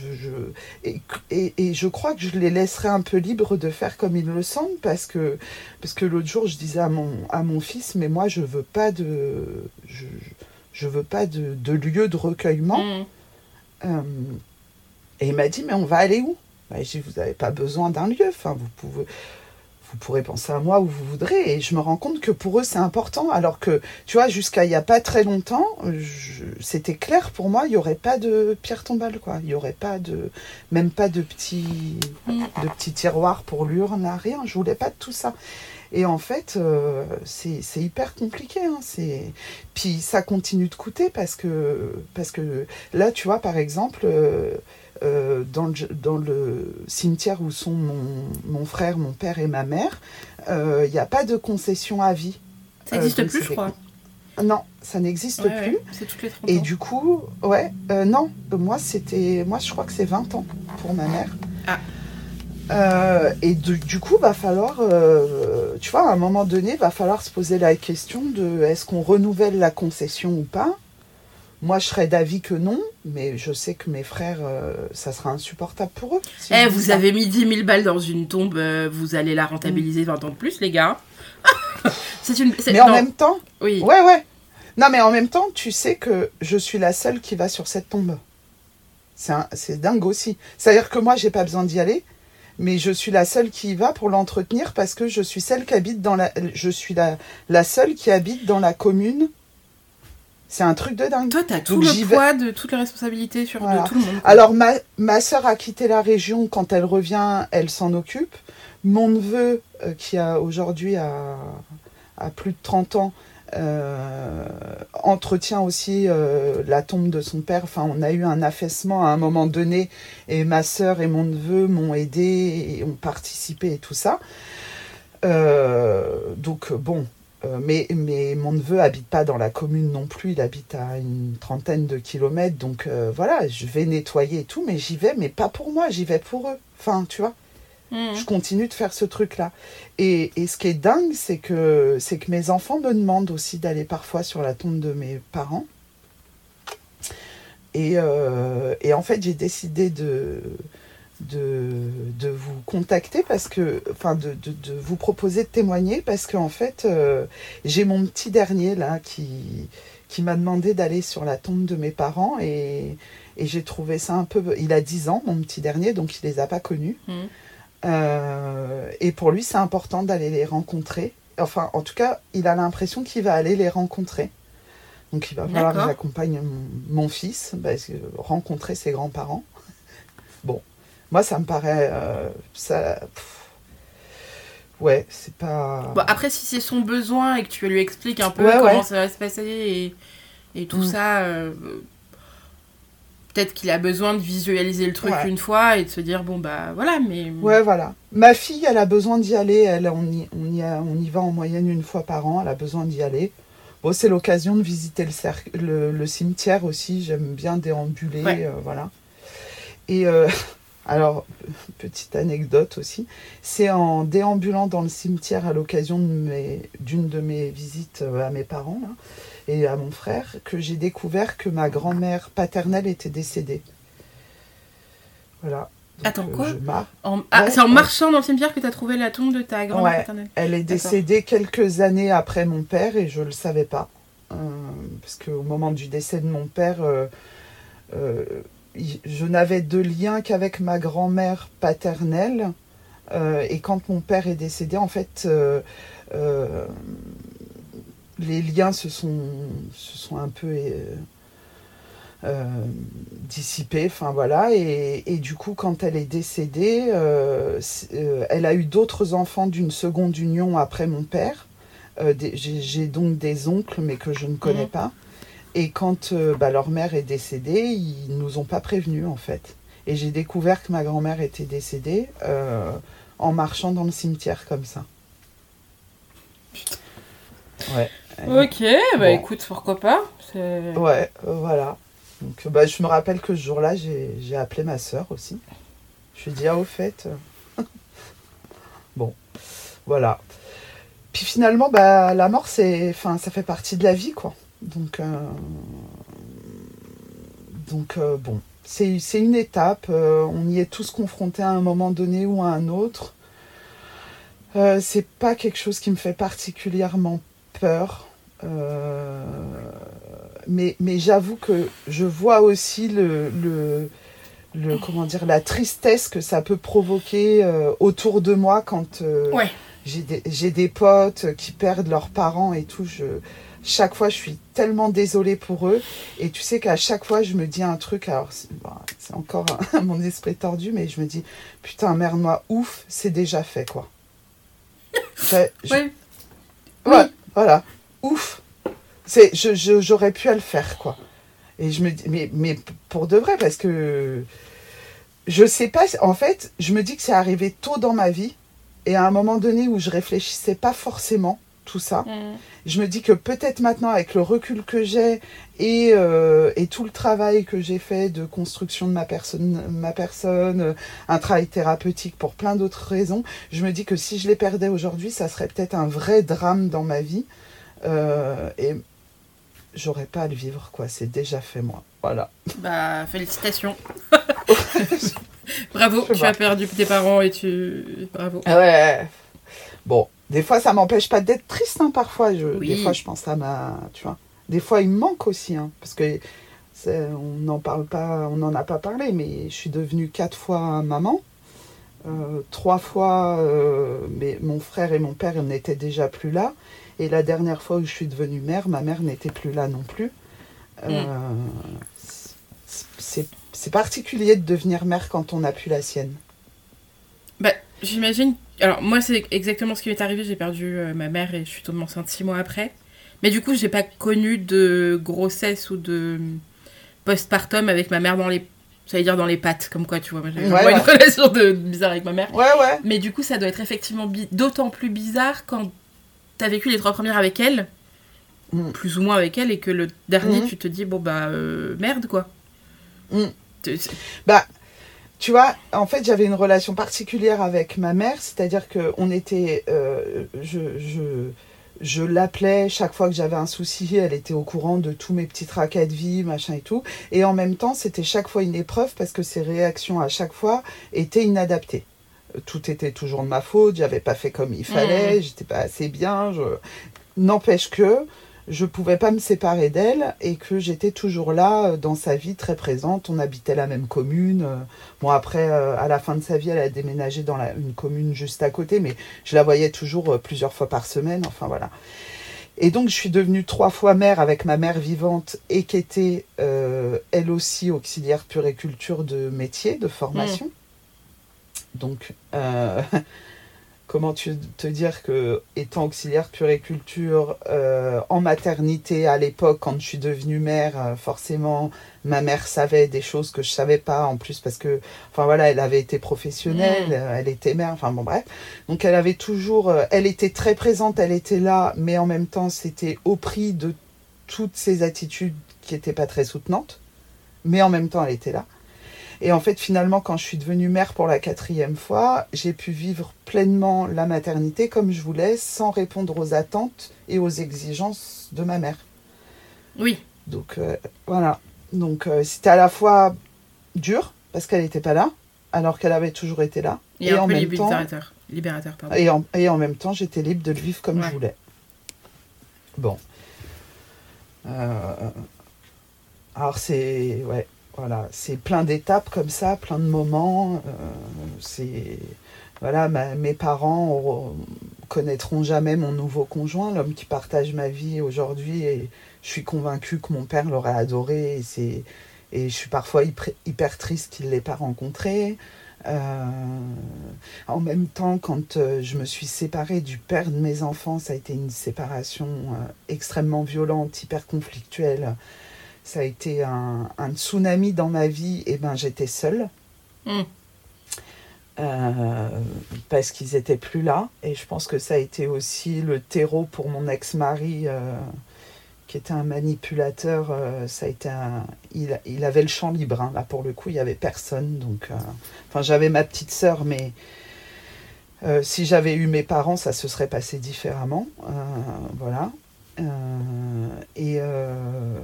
et, et, je crois que je les laisserai un peu libres de faire comme ils le sentent. Parce que, parce que l'autre jour, je disais à mon, à mon fils, mais moi, je veux pas de, je, je veux pas de, de lieu de recueillement. Mmh. Euh, et il m'a dit, mais on va aller où? Bah, J'ai dit, vous n'avez pas besoin d'un lieu. Enfin, vous pouvez, vous pourrez penser à moi où vous voudrez. Et je me rends compte que pour eux, c'est important. Alors que, tu vois, jusqu'à il n'y a pas très longtemps, c'était clair pour moi, il n'y aurait pas de pierre tombale, quoi. Il n'y aurait pas de, même pas de petits, mm. de petits tiroirs pour l'urne, rien. Je voulais pas de tout ça. Et en fait, euh, c'est hyper compliqué. Hein. Puis ça continue de coûter parce que, parce que là, tu vois, par exemple, euh, euh, dans, le, dans, le, cimetière où sont mon, frère, mon père et ma mère, il euh, n'y a pas de concession à vie. Ça n'existe euh, plus, je crois. Non, ça n'existe plus. c'est toutes les 30 Et du coup, ouais, non, moi c'était, moi je crois que c'est 20 ans pour ma mère. Ah. Euh, et du, du coup, va falloir, euh, tu vois, à un moment donné, va falloir se poser la question de est-ce qu'on renouvelle la concession ou pas. Moi, je serais d'avis que non, mais je sais que mes frères, euh, ça sera insupportable pour eux. si Eh, vous avez mis 10 000 balles dans une tombe, euh, vous allez la rentabiliser 20 ans de plus, les gars. c'est une. c'est- Mais en non, même temps, Oui. ouais, ouais. Non, mais en même temps, tu sais que je suis la seule qui va sur cette tombe. C'est un- c'est dingue aussi. C'est-à-dire que moi, j'ai pas besoin d'y aller, mais je suis la seule qui y va pour l'entretenir parce que je suis celle qui habite dans la. Je suis la, la seule qui habite dans la commune. C'est un truc de dingue. Toi, t'as tout Donc, le poids de toutes les responsabilités sur de Voilà. tout le monde. Alors, ma, ma sœur a quitté la région. Quand elle revient, elle s'en occupe. Mon neveu, euh, qui a aujourd'hui a, a plus de 30 ans, euh, entretient aussi euh, la tombe de son père. Enfin, on a eu un affaissement à un moment donné. Et ma sœur et mon neveu m'ont aidé et ont participé et tout ça. Euh, donc, bon. Euh, Mais, mais mon neveu habite pas dans la commune non plus, il habite à une trentaine de kilomètres, donc euh, voilà, je vais nettoyer et tout, mais j'y vais, mais pas pour moi, j'y vais pour eux. Enfin, tu vois, Mhm. je continue de faire ce truc-là. Et, et ce qui est dingue, c'est que, c'est que mes enfants me demandent aussi d'aller parfois sur la tombe de mes parents. Et, euh, et en fait, j'ai décidé de, de, de vous contacter parce que, enfin, de, de, de vous proposer de témoigner parce qu'en fait, euh, j'ai mon petit dernier là qui, qui m'a demandé d'aller sur la tombe de mes parents et, et j'ai trouvé ça un peu. Il a 10 ans, mon petit dernier, donc il les a pas connus. Mhm. Euh, et pour lui, c'est important d'aller les rencontrer. Enfin, en tout cas, il a l'impression qu'il va aller les rencontrer. Donc, il va falloir que j'accompagne mon, mon fils, parce que rencontrer ses grands-parents. Moi, ça me paraît. euh, ça, pff, ouais, c'est pas. Bon, après, si c'est son besoin et que tu lui expliques un peu Ouais, comment ouais. ça va se passer et, et tout Mm. ça, euh, peut-être qu'il a besoin de visualiser le truc Ouais. une fois et de se dire bon bah voilà, mais Ouais, voilà. Ma fille, elle a besoin d'y aller. Elle, on, y, on, y a- on y va en moyenne une fois par an. Elle a besoin d'y aller. Bon, c'est l'occasion de visiter le, le, le cimetière aussi. J'aime bien déambuler. Euh, voilà. Et euh, alors, petite anecdote aussi. C'est en déambulant dans le cimetière à l'occasion d'une de, mes visites euh, à mes parents là, et à mon frère que j'ai découvert que ma grand-mère paternelle était décédée. Voilà. Donc, Attends, euh, quoi je mar- En- ah, Ouais, c'est en marchant dans le cimetière que t'as trouvé la tombe de ta grand-mère Ouais. paternelle. Elle est décédée quelques années après mon père et je ne le savais pas. Euh, parce qu'au moment du décès de mon père, euh, euh, je n'avais de lien qu'avec ma grand-mère paternelle. Euh, et quand mon père est décédé, en fait, euh, euh, les liens se sont, se sont un peu dissipés. Enfin voilà. Et, et du coup, quand elle est décédée, elle a eu d'autres enfants d'une seconde union après mon père. J'ai donc des oncles, mais que je ne connais Mhm. pas. Et quand euh, bah, leur mère est décédée, ils nous ont pas prévenus en fait. Et j'ai découvert que ma grand-mère était décédée euh, en marchant dans le cimetière comme ça. Ouais. Ok, bah écoute, pourquoi pas Ouais, euh, voilà. Donc bah, je me rappelle que ce jour-là, j'ai appelé ma sœur aussi. Je lui ai dit, ah au fait. bon, voilà. Puis finalement, bah, la mort, c'est, enfin, ça fait partie de la vie, quoi. Donc, euh, donc euh, bon, c'est une étape. euh, on y est tous confrontés à un moment donné ou à un autre. Euh, c'est pas quelque chose qui me fait particulièrement peur. Euh, mais mais j'avoue que je vois aussi le, le, le- comment dire la tristesse que ça peut provoquer euh, autour de moi quand Ouais. j'ai des, potes qui perdent leurs parents et tout. Je, chaque fois, je suis tellement désolée pour eux. Et tu sais qu'à chaque fois, je me dis un truc. Alors, c'est bon, encore mon esprit tordu, mais je me dis putain, merde-moi, ouf, c'est déjà fait, quoi. Je- Ouais. Ouais, voilà. Ouf. C'est, je, j'aurais pu le faire, quoi. Et je me dis, mais, mais pour de vrai, parce que je sais pas, en fait, je me dis que c'est arrivé tôt dans ma vie, et à un moment donné où je réfléchissais pas forcément, tout ça. Je me dis que peut-être maintenant, avec le recul que j'ai et, euh, et, tout le travail que j'ai fait de construction de ma personne, ma personne, euh, un travail thérapeutique pour plein d'autres raisons, je me dis que si je les perdais aujourd'hui, ça serait peut-être un vrai drame dans ma vie. Euh, et j'aurais pas à le vivre, quoi. C'est déjà fait, moi. Voilà. Bah, félicitations. Bravo, tu as perdu tes parents et tu. Bravo. Ouais. Bon, des fois, ça m'empêche pas d'être triste, hein, parfois. Je, Des fois, je pense à ma. Tu vois. Des fois, il me manque aussi, hein, parce que on n'en parle pas, on n'en a pas parlé, mais je suis devenue quatre fois maman. Euh, trois fois, euh, mais mon frère et mon père n'étaient déjà plus là. Et la dernière fois où je suis devenue mère, ma mère n'était plus là non plus. Euh, mm. C'est particulier de devenir mère quand on n'a plus la sienne. J'imagine. Alors, moi, c'est exactement ce qui m'est arrivé. J'ai perdu euh, ma mère et je suis tombée enceinte six mois après. Mais du coup, j'ai pas connu de grossesse ou de postpartum avec ma mère dans les. Ça veut dire dans les pattes, comme quoi, tu vois. Moi, j'ai une relation de... bizarre avec ma mère. Ouais, ouais. Mais du coup, ça doit être effectivement d'autant plus bizarre quand t'as vécu les trois premières avec elle, mm. plus ou moins avec elle, et que le dernier, mm. tu te dis, bon, bah, euh, merde, quoi. Mm. Bah, tu vois, en fait, j'avais une relation particulière avec ma mère, c'est-à-dire que on était, euh, je, je, je l'appelais chaque fois que j'avais un souci, elle était au courant de tous mes petits tracas de vie, machin et tout, et en même temps, c'était chaque fois une épreuve parce que ses réactions à chaque fois étaient inadaptées tout était toujours de ma faute, j'avais pas fait comme il fallait, mmh. j'étais pas assez bien. Je... N'empêche que je pouvais pas me séparer d'elle et que j'étais toujours là euh, dans sa vie très présente. On habitait la même commune. Euh. Bon après, euh, à la fin de sa vie, elle a déménagé dans la, une commune juste à côté, mais je la voyais toujours plusieurs fois par semaine. Enfin voilà. Et donc, je suis devenue trois fois mère avec ma mère vivante et qui était elle aussi auxiliaire puriculture de métier, de formation. Mmh. Donc, euh, comment tu, te dire que, étant auxiliaire puriculture euh, en maternité à l'époque, quand je suis devenue mère, euh, forcément, ma mère savait des choses que je savais pas en plus parce que, enfin voilà, elle avait été professionnelle, mmh. elle était mère, enfin bon bref. Donc, elle avait toujours, elle était très présente, elle était là, mais en même temps, c'était au prix de toutes ces attitudes qui n'étaient pas très soutenantes. Mais en même temps, elle était là. Et en fait, finalement, quand je suis devenue mère pour la quatrième fois, j'ai pu vivre pleinement la maternité comme je voulais, sans répondre aux attentes et aux exigences de ma mère. Oui. Donc euh, voilà. Donc euh, c'était à la fois dur parce qu'elle n'était pas là, alors qu'elle avait toujours été là. Et, en même libérateur. temps, libérateur pardon. Et, en, et en même temps, j'étais libre de le vivre comme je voulais. Bon. Euh, alors c'est ouais, voilà, c'est plein d'étapes comme ça, plein de moments. Euh, c'est voilà, mes parents connaîtront jamais mon nouveau conjoint, l'homme qui partage ma vie aujourd'hui, et je suis convaincue que mon père l'aurait adoré. Et c'est je suis parfois hyper, triste qu'il ne l'ait pas rencontré. Euh, en même temps, quand euh, je me suis séparée du père de mes enfants, ça a été une séparation extrêmement violente, hyper conflictuelle ça a été un, tsunami dans ma vie, et ben j'étais seule. Hmm. Euh, parce qu'ils étaient plus là. Et je pense que ça a été aussi le terreau pour mon ex-mari, euh, qui était un manipulateur. Euh, ça a été il, il, avait le champ libre. Hein. Là, pour le coup, il n'y avait personne. Donc, enfin, j'avais ma petite sœur, mais si j'avais eu mes parents, ça se serait passé différemment. voilà. Euh, et, euh,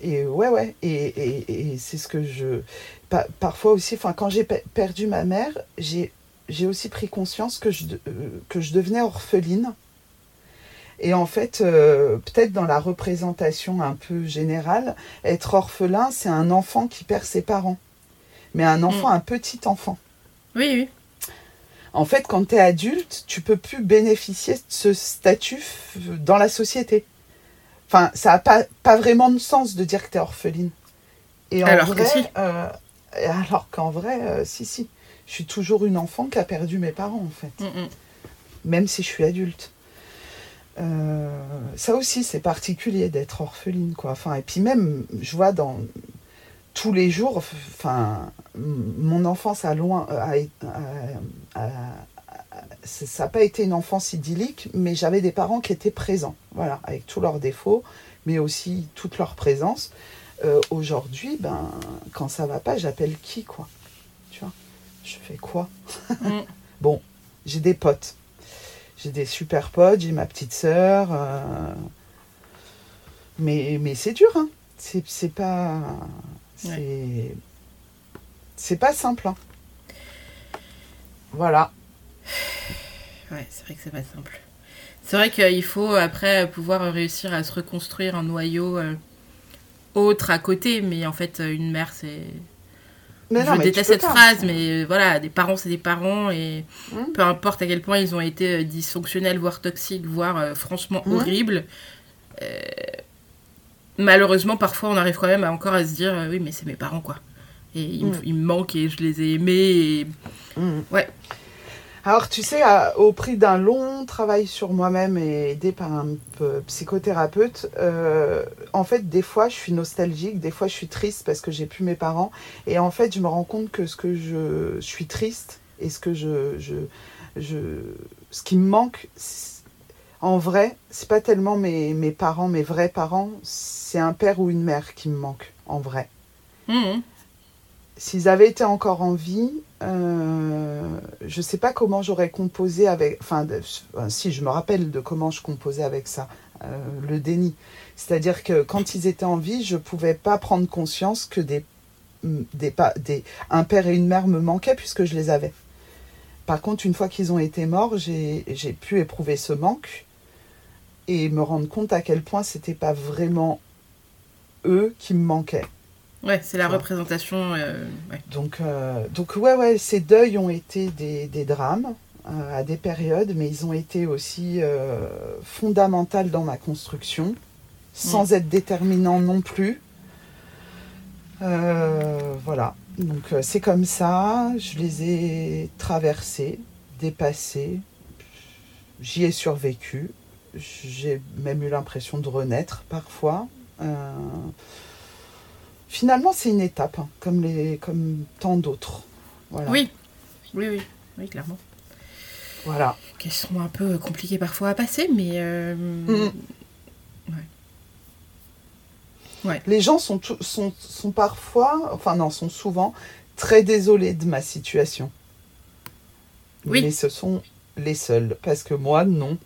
et ouais, ouais, et, et, c'est ce que je. parfois aussi, quand j'ai perdu ma mère, j'ai aussi pris conscience que je, euh, que je devenais orpheline. Et en fait, peut-être dans la représentation un peu générale, être orphelin, c'est un enfant qui perd ses parents. Mais un enfant, mm. un petit enfant. Oui, oui. En fait, quand tu es adulte, tu peux plus bénéficier de ce statut dans la société. Enfin, ça n'a pas, pas vraiment de sens de dire que tu es orpheline. Et en alors vrai, si. Euh, alors qu'en vrai, euh, si, si. Je suis toujours une enfant qui a perdu mes parents, en fait. Mm, mm. Même si je suis adulte. Euh, ça aussi, c'est particulier d'être orpheline, quoi. Enfin, et puis même, je vois dans tous les jours, enfin, mon enfance a loin, a, ça n'a pas été une enfance idyllique, mais j'avais des parents qui étaient présents, voilà, avec tous leurs défauts, mais aussi toute leur présence. Euh, aujourd'hui, ben, quand ça va pas, j'appelle qui, quoi? Tu vois? Je fais quoi? Mm. Bon, j'ai des potes. J'ai des super potes, j'ai ma petite sœur. Euh, mais, mais c'est dur, hein. C'est pas. C'est. Pas simple, hein. Voilà. Ouais, c'est vrai que c'est pas simple. C'est vrai qu'il faut après pouvoir réussir à se reconstruire un noyau euh, autre à côté, mais en fait, une mère, c'est. je déteste cette phrase, mais voilà, des parents, c'est des parents, et mmh. peu importe à quel point ils ont été euh, dysfonctionnels, voire toxiques, voire euh, franchement mmh. horribles. malheureusement, parfois, on arrive quand même à encore à se dire, oui, mais c'est mes parents, quoi. Et ils, mmh. ils, me manquent et je les ai aimés. Et... Ouais. Alors, tu sais, au prix d'un long travail sur moi-même et aidé par un psychothérapeute, euh, en fait, des fois, je suis nostalgique, des fois, je suis triste parce que j'ai plus mes parents. Et en fait, je me rends compte que ce que je, suis triste et ce que je, je, je ce qui me manque, en vrai, c'est pas tellement mes, mes parents, mes vrais parents, c'est un père ou une mère qui me manque, en vrai. Mmh. S'ils avaient été encore en vie, euh, je ne sais pas comment j'aurais composé avec. Enfin, si, je me rappelle de comment je composais avec ça, euh, le déni. C'est-à-dire que quand ils étaient en vie, je ne pouvais pas prendre conscience que des, des, des, un père et une mère me manquaient puisque je les avais. Par contre, une fois qu'ils ont été morts, j'ai pu éprouver ce manque et me rendre compte à quel point c'était pas vraiment eux qui me manquaient. Ouais, c'est la représentation. Euh, donc, euh, donc, ouais, ouais, ces deuils ont été des, des drames euh, à des périodes, mais ils ont été aussi fondamentaux dans ma construction, sans être déterminants non plus. voilà, donc c'est comme ça, je les ai traversés, dépassés, j'y ai survécu, j'ai même eu l'impression de renaître parfois finalement, c'est une étape, hein, comme, les, comme tant d'autres. Oui. oui, oui, oui, clairement. Voilà. Qui sont un peu compliquées parfois à passer, mais. Euh, mm. ouais. Les gens sont, sont, sont parfois, enfin non, sont souvent très désolés de ma situation. Oui. Mais ce sont les seuls, parce que moi, non.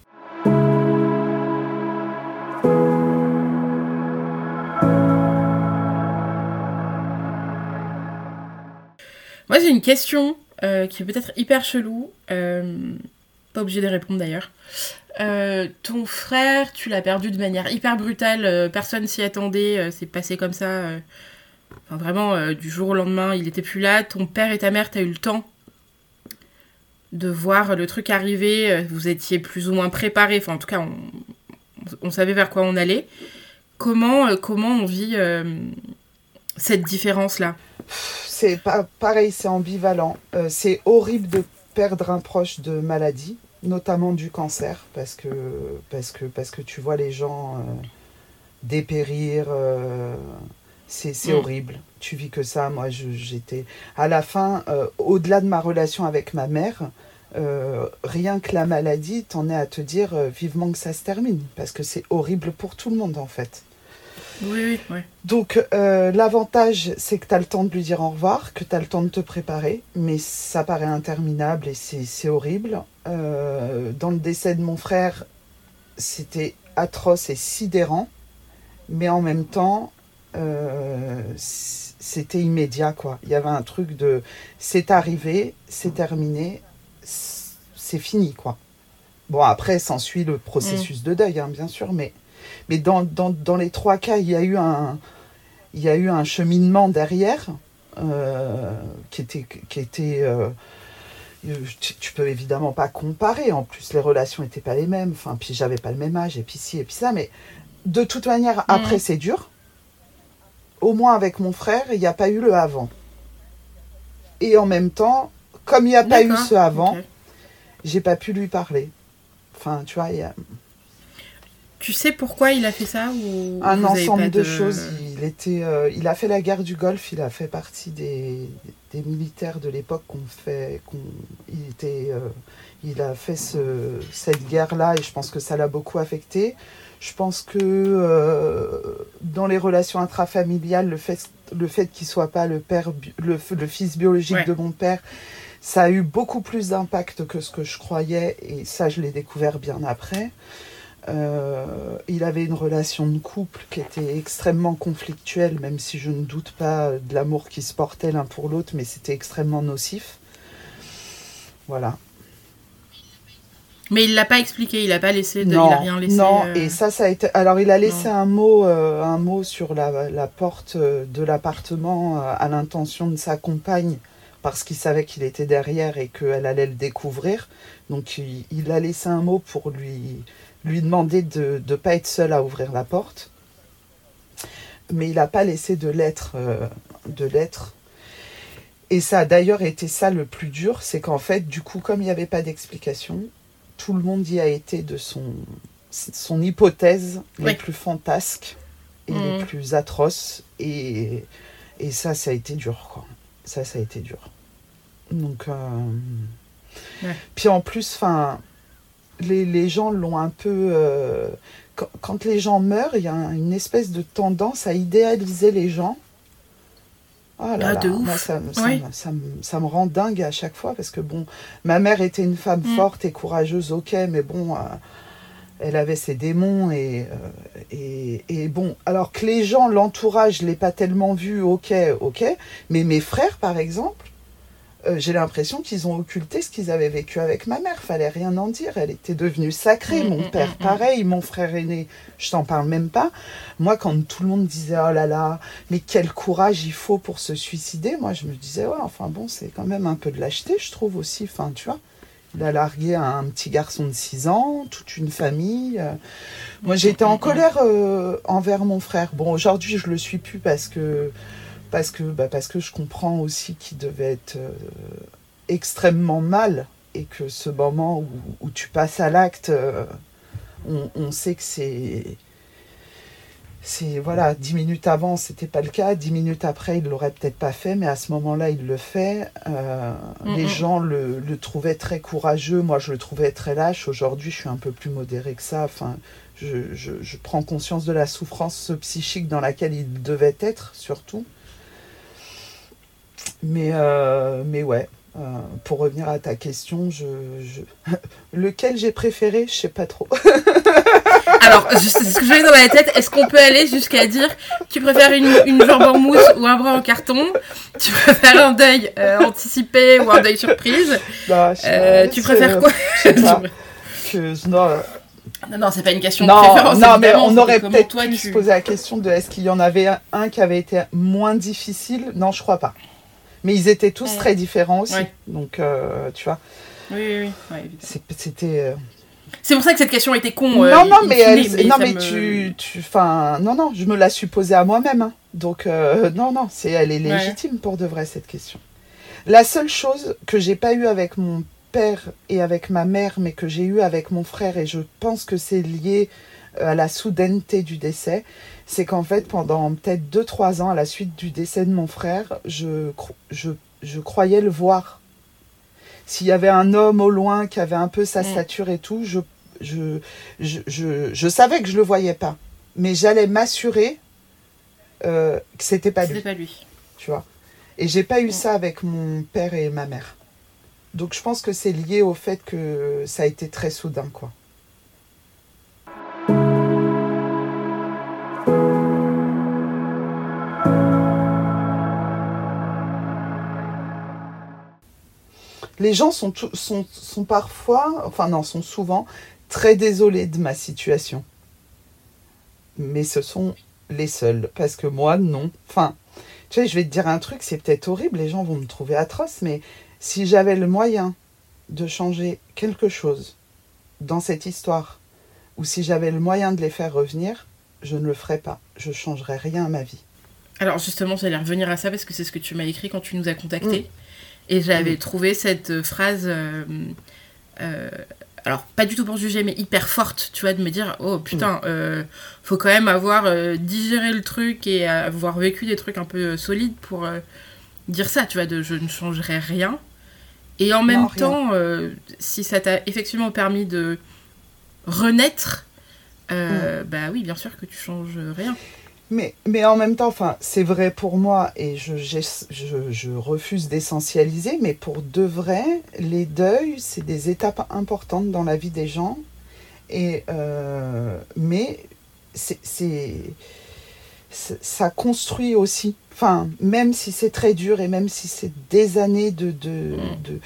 Question euh, qui est peut-être hyper chelou. Euh, pas obligé de répondre d'ailleurs. Euh, ton frère, tu l'as perdu de manière hyper brutale. personne s'y attendait. c'est passé comme ça. Enfin, vraiment, du jour au lendemain, il était plus là. Ton père et ta mère, t'as eu le temps de voir le truc arriver. Vous étiez plus ou moins préparés. Enfin, en tout cas, on, on savait vers quoi on allait. Comment, comment on vit cette différence-là? C'est pas pareil, c'est ambivalent. Euh, c'est horrible de perdre un proche de maladie, notamment du cancer, parce que, parce que, parce que tu vois les gens euh, dépérir. Euh, c'est mm. horrible. Tu vis que ça. Moi, j'étais. À la fin, au-delà de ma relation avec ma mère, rien que la maladie, t'en es à te dire vivement que ça se termine, parce que c'est horrible pour tout le monde, en fait. Oui, oui, Donc, euh, l'avantage, c'est que tu as le temps de lui dire au revoir, que tu as le temps de te préparer, mais ça paraît interminable et c'est horrible. Euh, dans le décès de mon frère, c'était atroce et sidérant, mais en même temps, euh, c'était immédiat, quoi. Il y avait un truc de c'est arrivé, c'est terminé, c'est fini, quoi. Bon, après, s'ensuit le processus mm. de deuil, hein, bien sûr, mais mais dans, dans, dans, les trois cas, il y a eu un, il y a eu un cheminement derrière euh, qui était. Qui était euh, tu, peux évidemment pas comparer. En plus, les relations n'étaient pas les mêmes. Enfin, puis j'avais pas le même âge, et puis ci, et puis ça. Mais de toute manière, après, mm. c'est dur. Au moins avec mon frère, il n'y a pas eu le avant. Et en même temps, comme il n'y a pas eu ce avant, j'ai pas pu lui parler. Enfin, tu vois, il y a... Tu sais pourquoi il a fait ça ou Un ensemble de... choses. il, était, euh, il a fait la guerre du Golfe, il a fait partie des, des militaires de l'époque qu'on fait. qu'on il, était, euh, il a fait ce, cette guerre-là et je pense que ça l'a beaucoup affecté. Je pense que euh, dans les relations intrafamiliales, le fait, le fait qu'il soit pas le, père, le, le fils biologique Ouais. de mon père, ça a eu beaucoup plus d'impact que ce que je croyais et ça, je l'ai découvert bien après. Euh, il avait une relation de couple qui était extrêmement conflictuelle, même si je ne doute pas de l'amour qui se portait l'un pour l'autre, mais c'était extrêmement nocif. Voilà. Mais il l'a pas expliqué, il a pas laissé, de, non, il a rien laissé. non, euh, et ça, ça a été. Alors, il a laissé non. un mot, euh, un mot sur la, la porte euh, de l'appartement à l'intention de sa compagne, parce qu'il savait qu'il était derrière et qu'elle allait le découvrir. Donc, il, il a laissé un mot pour lui, lui demander de ne pas être seul à ouvrir la porte. Mais il n'a pas laissé de lettre, euh, de lettre. Et ça a d'ailleurs été ça le plus dur, c'est qu'en fait, du coup, comme il n'y avait pas d'explication, tout le monde y a été de son, son hypothèse les plus fantasques et les plus atroces. Et, et ça, ça a été dur, quoi. Ça, ça a été dur. Donc, euh, Ouais. puis en plus, enfin, les, les gens l'ont un peu. euh, quand, quand les gens meurent, il y a une espèce de tendance à idéaliser les gens. Ah là Ah, là, de ouf. ça, me- ça me- ça me rend dingue à chaque fois parce que bon, ma mère était une femme Mm. forte et courageuse, ok, mais bon, euh, elle avait ses démons et, euh, et, et bon, alors que les gens, l'entourage, je l'ai pas tellement vu, ok, ok, mais mes frères, par exemple, euh, j'ai l'impression qu'ils ont occulté ce qu'ils avaient vécu avec ma mère. Fallait rien en dire. Elle était devenue sacrée. Mm, Mon mm, père, mm, pareil. Mon frère aîné, je t'en parle même pas. Moi, quand tout le monde disait oh là là, mais quel courage il faut pour se suicider, moi je me disais ouais, enfin bon, c'est quand même un peu de lâcheté, je trouve aussi. Enfin, tu vois. Il a largué un petit garçon de 6 ans, toute une famille. euh. Moi, été en colère euh, envers mon frère. Bon, aujourd'hui, je le suis plus parce que parce que bah, parce que je comprends aussi qu'il devait être euh, extrêmement mal et que ce moment où, où tu passes à l'acte, euh, on, on sait que c'est c'est voilà, dix minutes avant, c'était pas le cas. Dix minutes après, il l'aurait peut-être pas fait, mais à ce moment-là, il le fait. Euh, Mm, les gens le, le trouvaient très courageux. Moi, je le trouvais très lâche. Aujourd'hui, je suis un peu plus modérée que ça. Enfin, je, je, je prends conscience de la souffrance psychique dans laquelle il devait être, surtout. Mais, euh, mais ouais, euh, pour revenir à ta question, je, je... lequel j'ai préféré, je sais pas trop. Alors, c'est ce que j'avais dans ma tête. Est-ce qu'on peut aller jusqu'à dire tu préfères une, une jambe en mousse ou un bras en carton? Tu préfères un deuil euh, anticipé ou un deuil surprise? Bah, Euh, Tu préfères quoi? pas. Que- non, Non, non, c'est pas une question de préférence. non, mais on aurait peut-être pu tu- se poser la question de est-ce qu'il y en avait un, un qui avait été moins difficile? Non, je crois pas. Mais ils étaient tous Ouais. très différents aussi. Ouais. Donc, euh, tu vois, Oui, oui, oui. c'était. euh, C'est pour ça que cette question était con. euh, non, non, mais, elle- non, mais me- tu, tu, enfin, non, non, je me la suis posée à moi-même. hein. Donc, euh, non, non, c'est, elle est Ouais. légitime pour de vrai cette question. La seule chose que j'ai pas eu avec mon père et avec ma mère, mais que j'ai eu avec mon frère, et je pense que c'est lié à la soudaineté du décès, c'est qu'en fait, pendant peut-être 2-3 ans, à la suite du décès de mon frère, je, je, je croyais le voir. S'il y avait un homme au loin qui avait un peu sa Mm. stature et tout, je, je, je, je, je savais que je le voyais pas. Mais j'allais m'assurer euh, que c'était pas lui, pas lui. tu vois. Et j'ai pas eu Mm. ça avec mon père et ma mère. Donc je pense que c'est lié au fait que ça a été très soudain, quoi. Les gens sont, tou- sont, sont parfois, enfin non, sont souvent très désolés de ma situation. Mais ce sont les seuls. Parce que moi, non. Enfin, tu sais, je vais te dire un truc, c'est peut-être horrible, les gens vont me trouver atroce, mais si j'avais le moyen de changer quelque chose dans cette histoire, ou si j'avais le moyen de les faire revenir, je ne le ferais pas. Je changerais rien à ma vie. Alors justement, j'allais revenir à ça parce que c'est ce que tu m'as écrit quand tu nous as contactés. Mm. Et j'avais Mm. trouvé cette euh, phrase euh, euh, alors pas du tout pour juger, mais hyper forte, tu vois, de me dire, oh putain, euh, faut quand même avoir digéré le truc et avoir vécu des trucs un peu solides pour dire ça, tu vois, de je ne changerai rien. Et en même temps, si ça t'a effectivement permis de renaître, mm. bah oui, bien sûr que tu changes rien. Mais, mais en même temps, enfin, c'est vrai pour moi et je, je, je refuse d'essentialiser, mais pour de vrai, les deuils, c'est des étapes importantes dans la vie des gens. Et, euh, mais c'est, ça construit aussi. Enfin, même si c'est très dur et même si c'est des années de, de, mm. de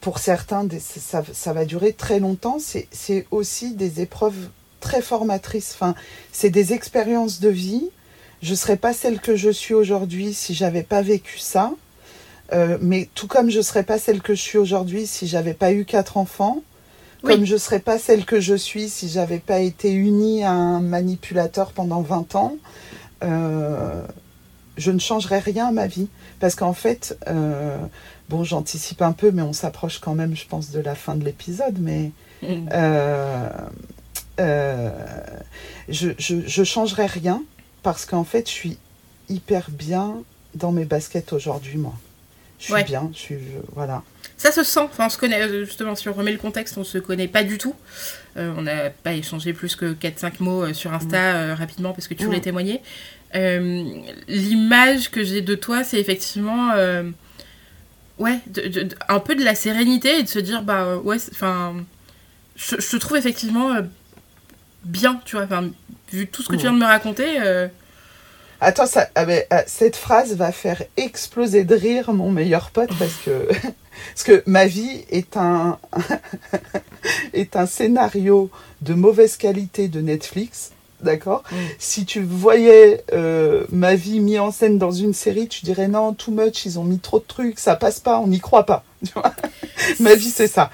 pour certains, ça, ça, va durer très longtemps, c'est aussi des épreuves très formatrices. Enfin, c'est des expériences de vie je ne serais pas celle que je suis aujourd'hui si j'avais pas vécu ça. Euh, mais tout comme je ne serais pas celle que je suis aujourd'hui si j'avais pas eu quatre enfants, comme je ne serais pas celle que je suis si j'avais pas été unie à un manipulateur pendant 20 ans, euh, je ne changerais rien à ma vie. Parce qu'en fait, euh, bon, j'anticipe un peu, mais on s'approche quand même, je pense, de la fin de l'épisode, mais mm. je, je, je changerais rien parce qu'en fait, je suis hyper bien dans mes baskets aujourd'hui, moi. Je suis bien, je suis. voilà. Ça se sent, enfin, on se connaît, euh, justement, si on remet le contexte, on se connaît pas du tout. Euh, on n'a pas échangé plus que 4-5 mots euh, sur Insta rapidement parce que tu voulais témoigner. L'image que j'ai de toi, c'est effectivement. ouais, un peu de la sérénité et de se dire, bah ouais, enfin. Je, je, trouve effectivement bien, tu vois, enfin, vu tout ce que tu viens de me raconter. Euh, Attends, ça, ah, euh, cette phrase va faire exploser de rire mon meilleur pote parce que, parce que ma vie est un, est un scénario de mauvaise qualité de Netflix. D'accord? Mm. Si tu voyais euh, ma vie mise en scène dans une série, tu dirais non, too much, ils ont mis trop de trucs, ça passe pas, on n'y croit pas. ma vie, c'est ça.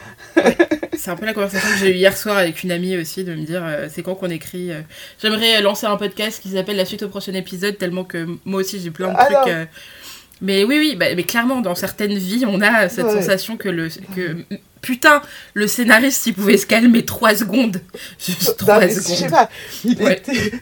C'est un peu la conversation que j'ai eue hier soir avec une amie aussi, de me dire euh, c'est quand qu'on écrit. Euh, j'aimerais lancer un podcast qui s'appelle La suite au prochain épisode, tellement que moi aussi j'ai plein de trucs. Euh. Mais oui, oui, bah, mais clairement, dans certaines vies, on a cette sensation que le. Que, putain, le scénariste, il pouvait se calmer trois secondes. Juste trois secondes. Je sais pas, il, était,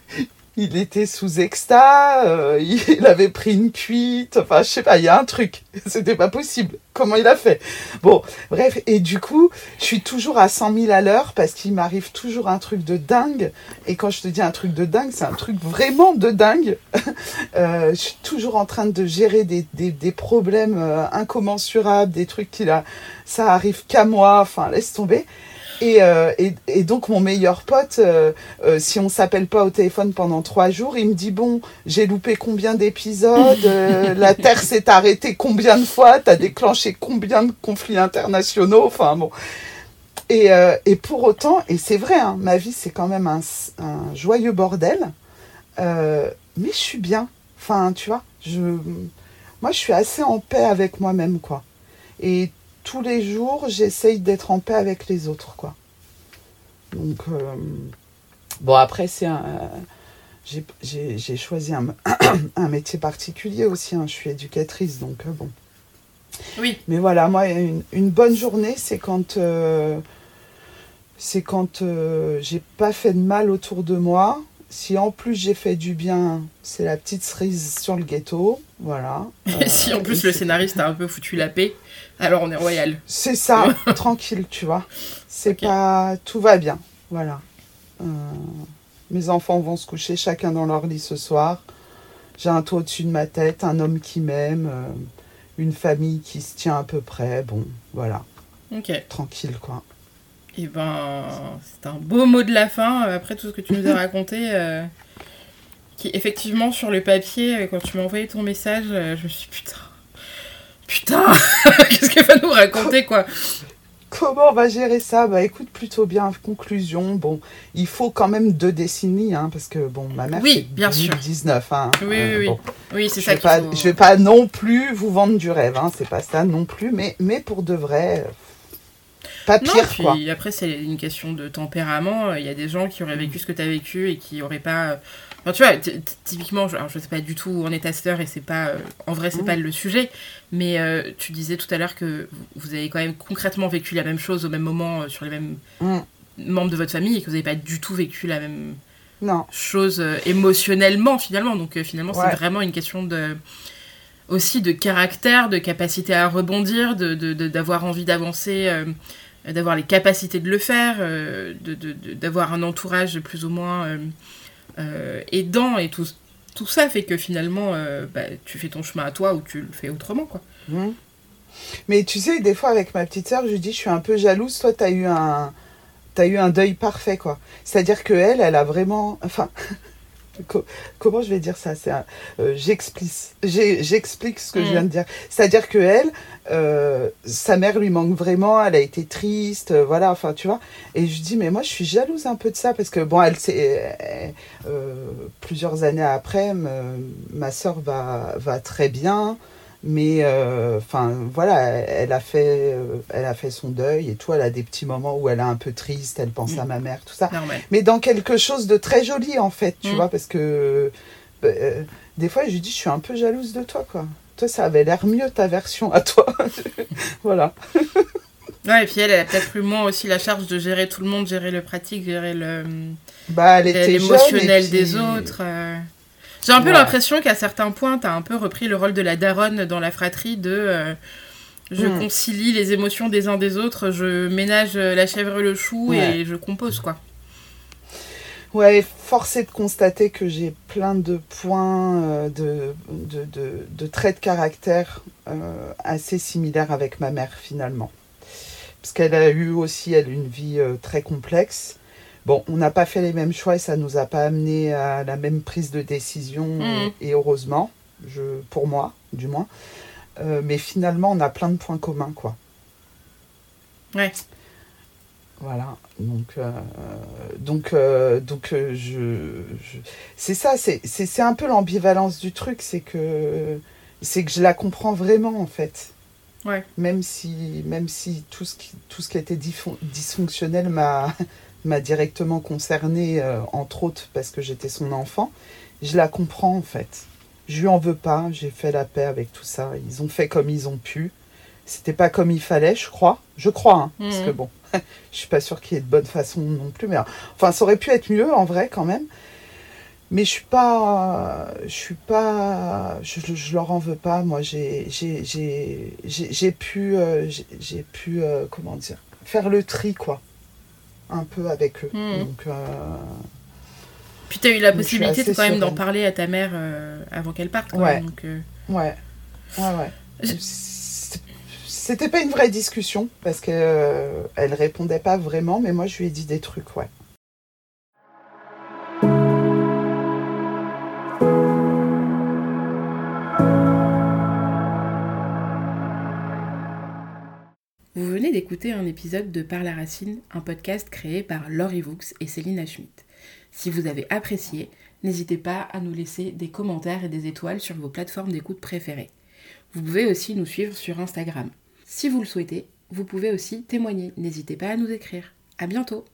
il était sous exta, euh, il avait pris une cuite, enfin je sais pas, il y a un truc, c'était pas possible. Comment il a fait? Bon, bref, et du coup, je suis toujours à 100 000 à l'heure parce qu'il m'arrive toujours un truc de dingue. Et quand je te dis un truc de dingue, c'est un truc vraiment de dingue. euh, je suis toujours en train de gérer des, des, des problèmes euh, incommensurables, des trucs qui là, ça arrive qu'à moi, enfin laisse tomber. Euh, et, et, donc mon meilleur pote, euh, euh, si on s'appelle pas au téléphone pendant trois jours, il me dit bon, j'ai loupé combien d'épisodes, la Terre s'est arrêtée combien de fois, t'as déclenché combien de conflits internationaux, enfin bon. Et, et pour autant, et c'est vrai, hein, ma vie c'est quand même un, un joyeux bordel, mais je suis bien. Enfin, tu vois, je, moi je suis assez en paix avec moi-même, quoi. Et tous les jours, j'essaye d'être en paix avec les autres, quoi. Donc, euh, bon, après, c'est un. j'ai choisi un, un, métier particulier aussi. Hein. Je suis éducatrice, donc euh, bon. Oui. Mais voilà, moi, une, une bonne journée, c'est quand. Euh, c'est quand j'ai pas fait de mal autour de moi. Si en plus j'ai fait du bien, c'est la petite cerise sur le ghetto. Voilà. Et si en plus le scénariste a un peu foutu la paix. Alors on est royal. C'est ça, tranquille, tu vois. C'est pas. Tout va bien. Voilà. Euh, mes enfants vont se coucher chacun dans leur lit ce soir. J'ai un toit au-dessus de ma tête, un homme qui m'aime, euh, une famille qui se tient à peu près. Bon, voilà. Ok. Tranquille, quoi. Et eh ben, c'est un beau mot de la fin, euh, après tout ce que tu nous as raconté. Qui, effectivement, sur le papier, quand tu m'as envoyé ton message, je me suis dit, putain Putain, qu'est-ce qu'elle va nous raconter, quoi Comment on va gérer ça? Bah écoute, plutôt bien. Conclusion, bon, il faut quand même deux décennies, hein, parce que bon, ma mère, oui, bien 2019. Sûr. Hein, oui, oui, euh, oui. oui c'est ça qu'il faut... Je vais pas non plus vous vendre du rêve, hein, c'est pas ça non plus, mais, mais pour de vrai, pas pire, non, puis Après, c'est une question de tempérament. Il y a des gens qui auraient vécu ce que tu as vécu et qui n'auraient pas Enfin, tu vois, typiquement, alors je sais pas du tout où en est ta sœur et c'est pas. en vrai, c'est pas le sujet, mais tu disais tout à l'heure que vous avez quand même concrètement vécu la même chose au même moment sur les mêmes membres de votre famille et que vous n'avez pas du tout vécu la même non. chose émotionnellement finalement. Donc finalement, c'est vraiment une question de aussi de caractère, de capacité à rebondir, d'avoir de, de, envie d'avancer, euh, d'avoir les capacités de le faire, euh, d'avoir un entourage plus ou moins euh, aidant et tout, tout ça fait que finalement bah, tu fais ton chemin à toi ou tu le fais autrement quoi. Mmh. Mais tu sais, des fois avec ma petite sœur, je dis je suis un peu jalouse, toi tu as eu un as eu un deuil parfait quoi. C'est-à-dire que elle, elle a vraiment enfin comment je vais dire ça C'est euh, j'explique, j'explique ce que je viens de dire. C'est-à-dire que elle, euh, sa mère lui manque vraiment. Elle a été triste, euh, voilà. Enfin, tu vois. Et je dis mais moi je suis jalouse un peu de ça parce que bon, elle c'est plusieurs années après, ma soeur va va très bien mais euh, enfin voilà elle a fait euh, elle a fait son deuil et tout. Elle a des petits moments où elle est un peu triste. Elle pense mm. à ma mère tout ça. Mais dans quelque chose de très joli en fait tu mm. vois parce que euh, des fois je lui dis je suis un peu jalouse de toi quoi. Toi ça avait l'air mieux ta version à toi. Voilà. Ouais et puis elle, elle a peut-être eu moins aussi la charge de gérer tout le monde gérer le pratique gérer le bah, l'émotionnel des autres j'ai un peu l'impression qu'à certains points, tu as un peu repris le rôle de la daronne dans la fratrie de euh, je hmm. concilie les émotions des uns des autres, je ménage la chèvre et le chou et je compose, quoi. Ouais, force est de constater que j'ai plein de points euh, de, de, de, traits de caractère euh, assez similaires avec ma mère finalement. Parce qu'elle a eu aussi, elle, une vie très complexe. Bon, on n'a pas fait les mêmes choix et ça nous a pas amené à la même prise de décision, mm. et heureusement, je, pour moi, du moins. Euh, mais finalement, on a plein de points communs, quoi. Ouais. Voilà, donc, euh, donc, euh, donc je, c'est ça, c'est un peu l'ambivalence du truc, c'est que, c'est que je la comprends vraiment, en fait. Ouais. Même si, même si tout, ce qui, tout ce qui était dysfonctionnel m'a m'a directement concernée, euh, entre autres parce que j'étais son enfant, je la comprends en fait. Je lui en veux pas, j'ai fait la paix avec tout ça. Ils ont fait comme ils ont pu. C'était pas comme il fallait, je crois. Je crois, hein, parce que mhm. bon, je suis pas sûre qu'il y ait de bonne façon non plus. Mais enfin, ça aurait pu être mieux en vrai quand même. Mais je suis pas, je suis pas, je, je leur en veux pas. Moi, j'ai, j'ai, j'ai, pu, euh, j'ai, pu, euh, comment dire, faire le tri quoi un peu avec eux. Hmm. Donc, euh, Puis tu as eu la possibilité de, quand même d'en parler à ta mère euh, avant qu'elle parte. ouais. donc, euh. ouais. Ouais, ouais. C'était pas une vraie discussion parce qu'elle elle répondait pas vraiment, mais moi je lui ai dit des trucs, ouais. D'écouter un épisode de Par la Racine, un podcast créé par Laurie Vaux et Céline Schmidt. Si vous avez apprécié, n'hésitez pas à nous laisser des commentaires et des étoiles sur vos plateformes d'écoute préférées. Vous pouvez aussi nous suivre sur Instagram. Si vous le souhaitez, vous pouvez aussi témoigner. N'hésitez pas à nous écrire. À bientôt!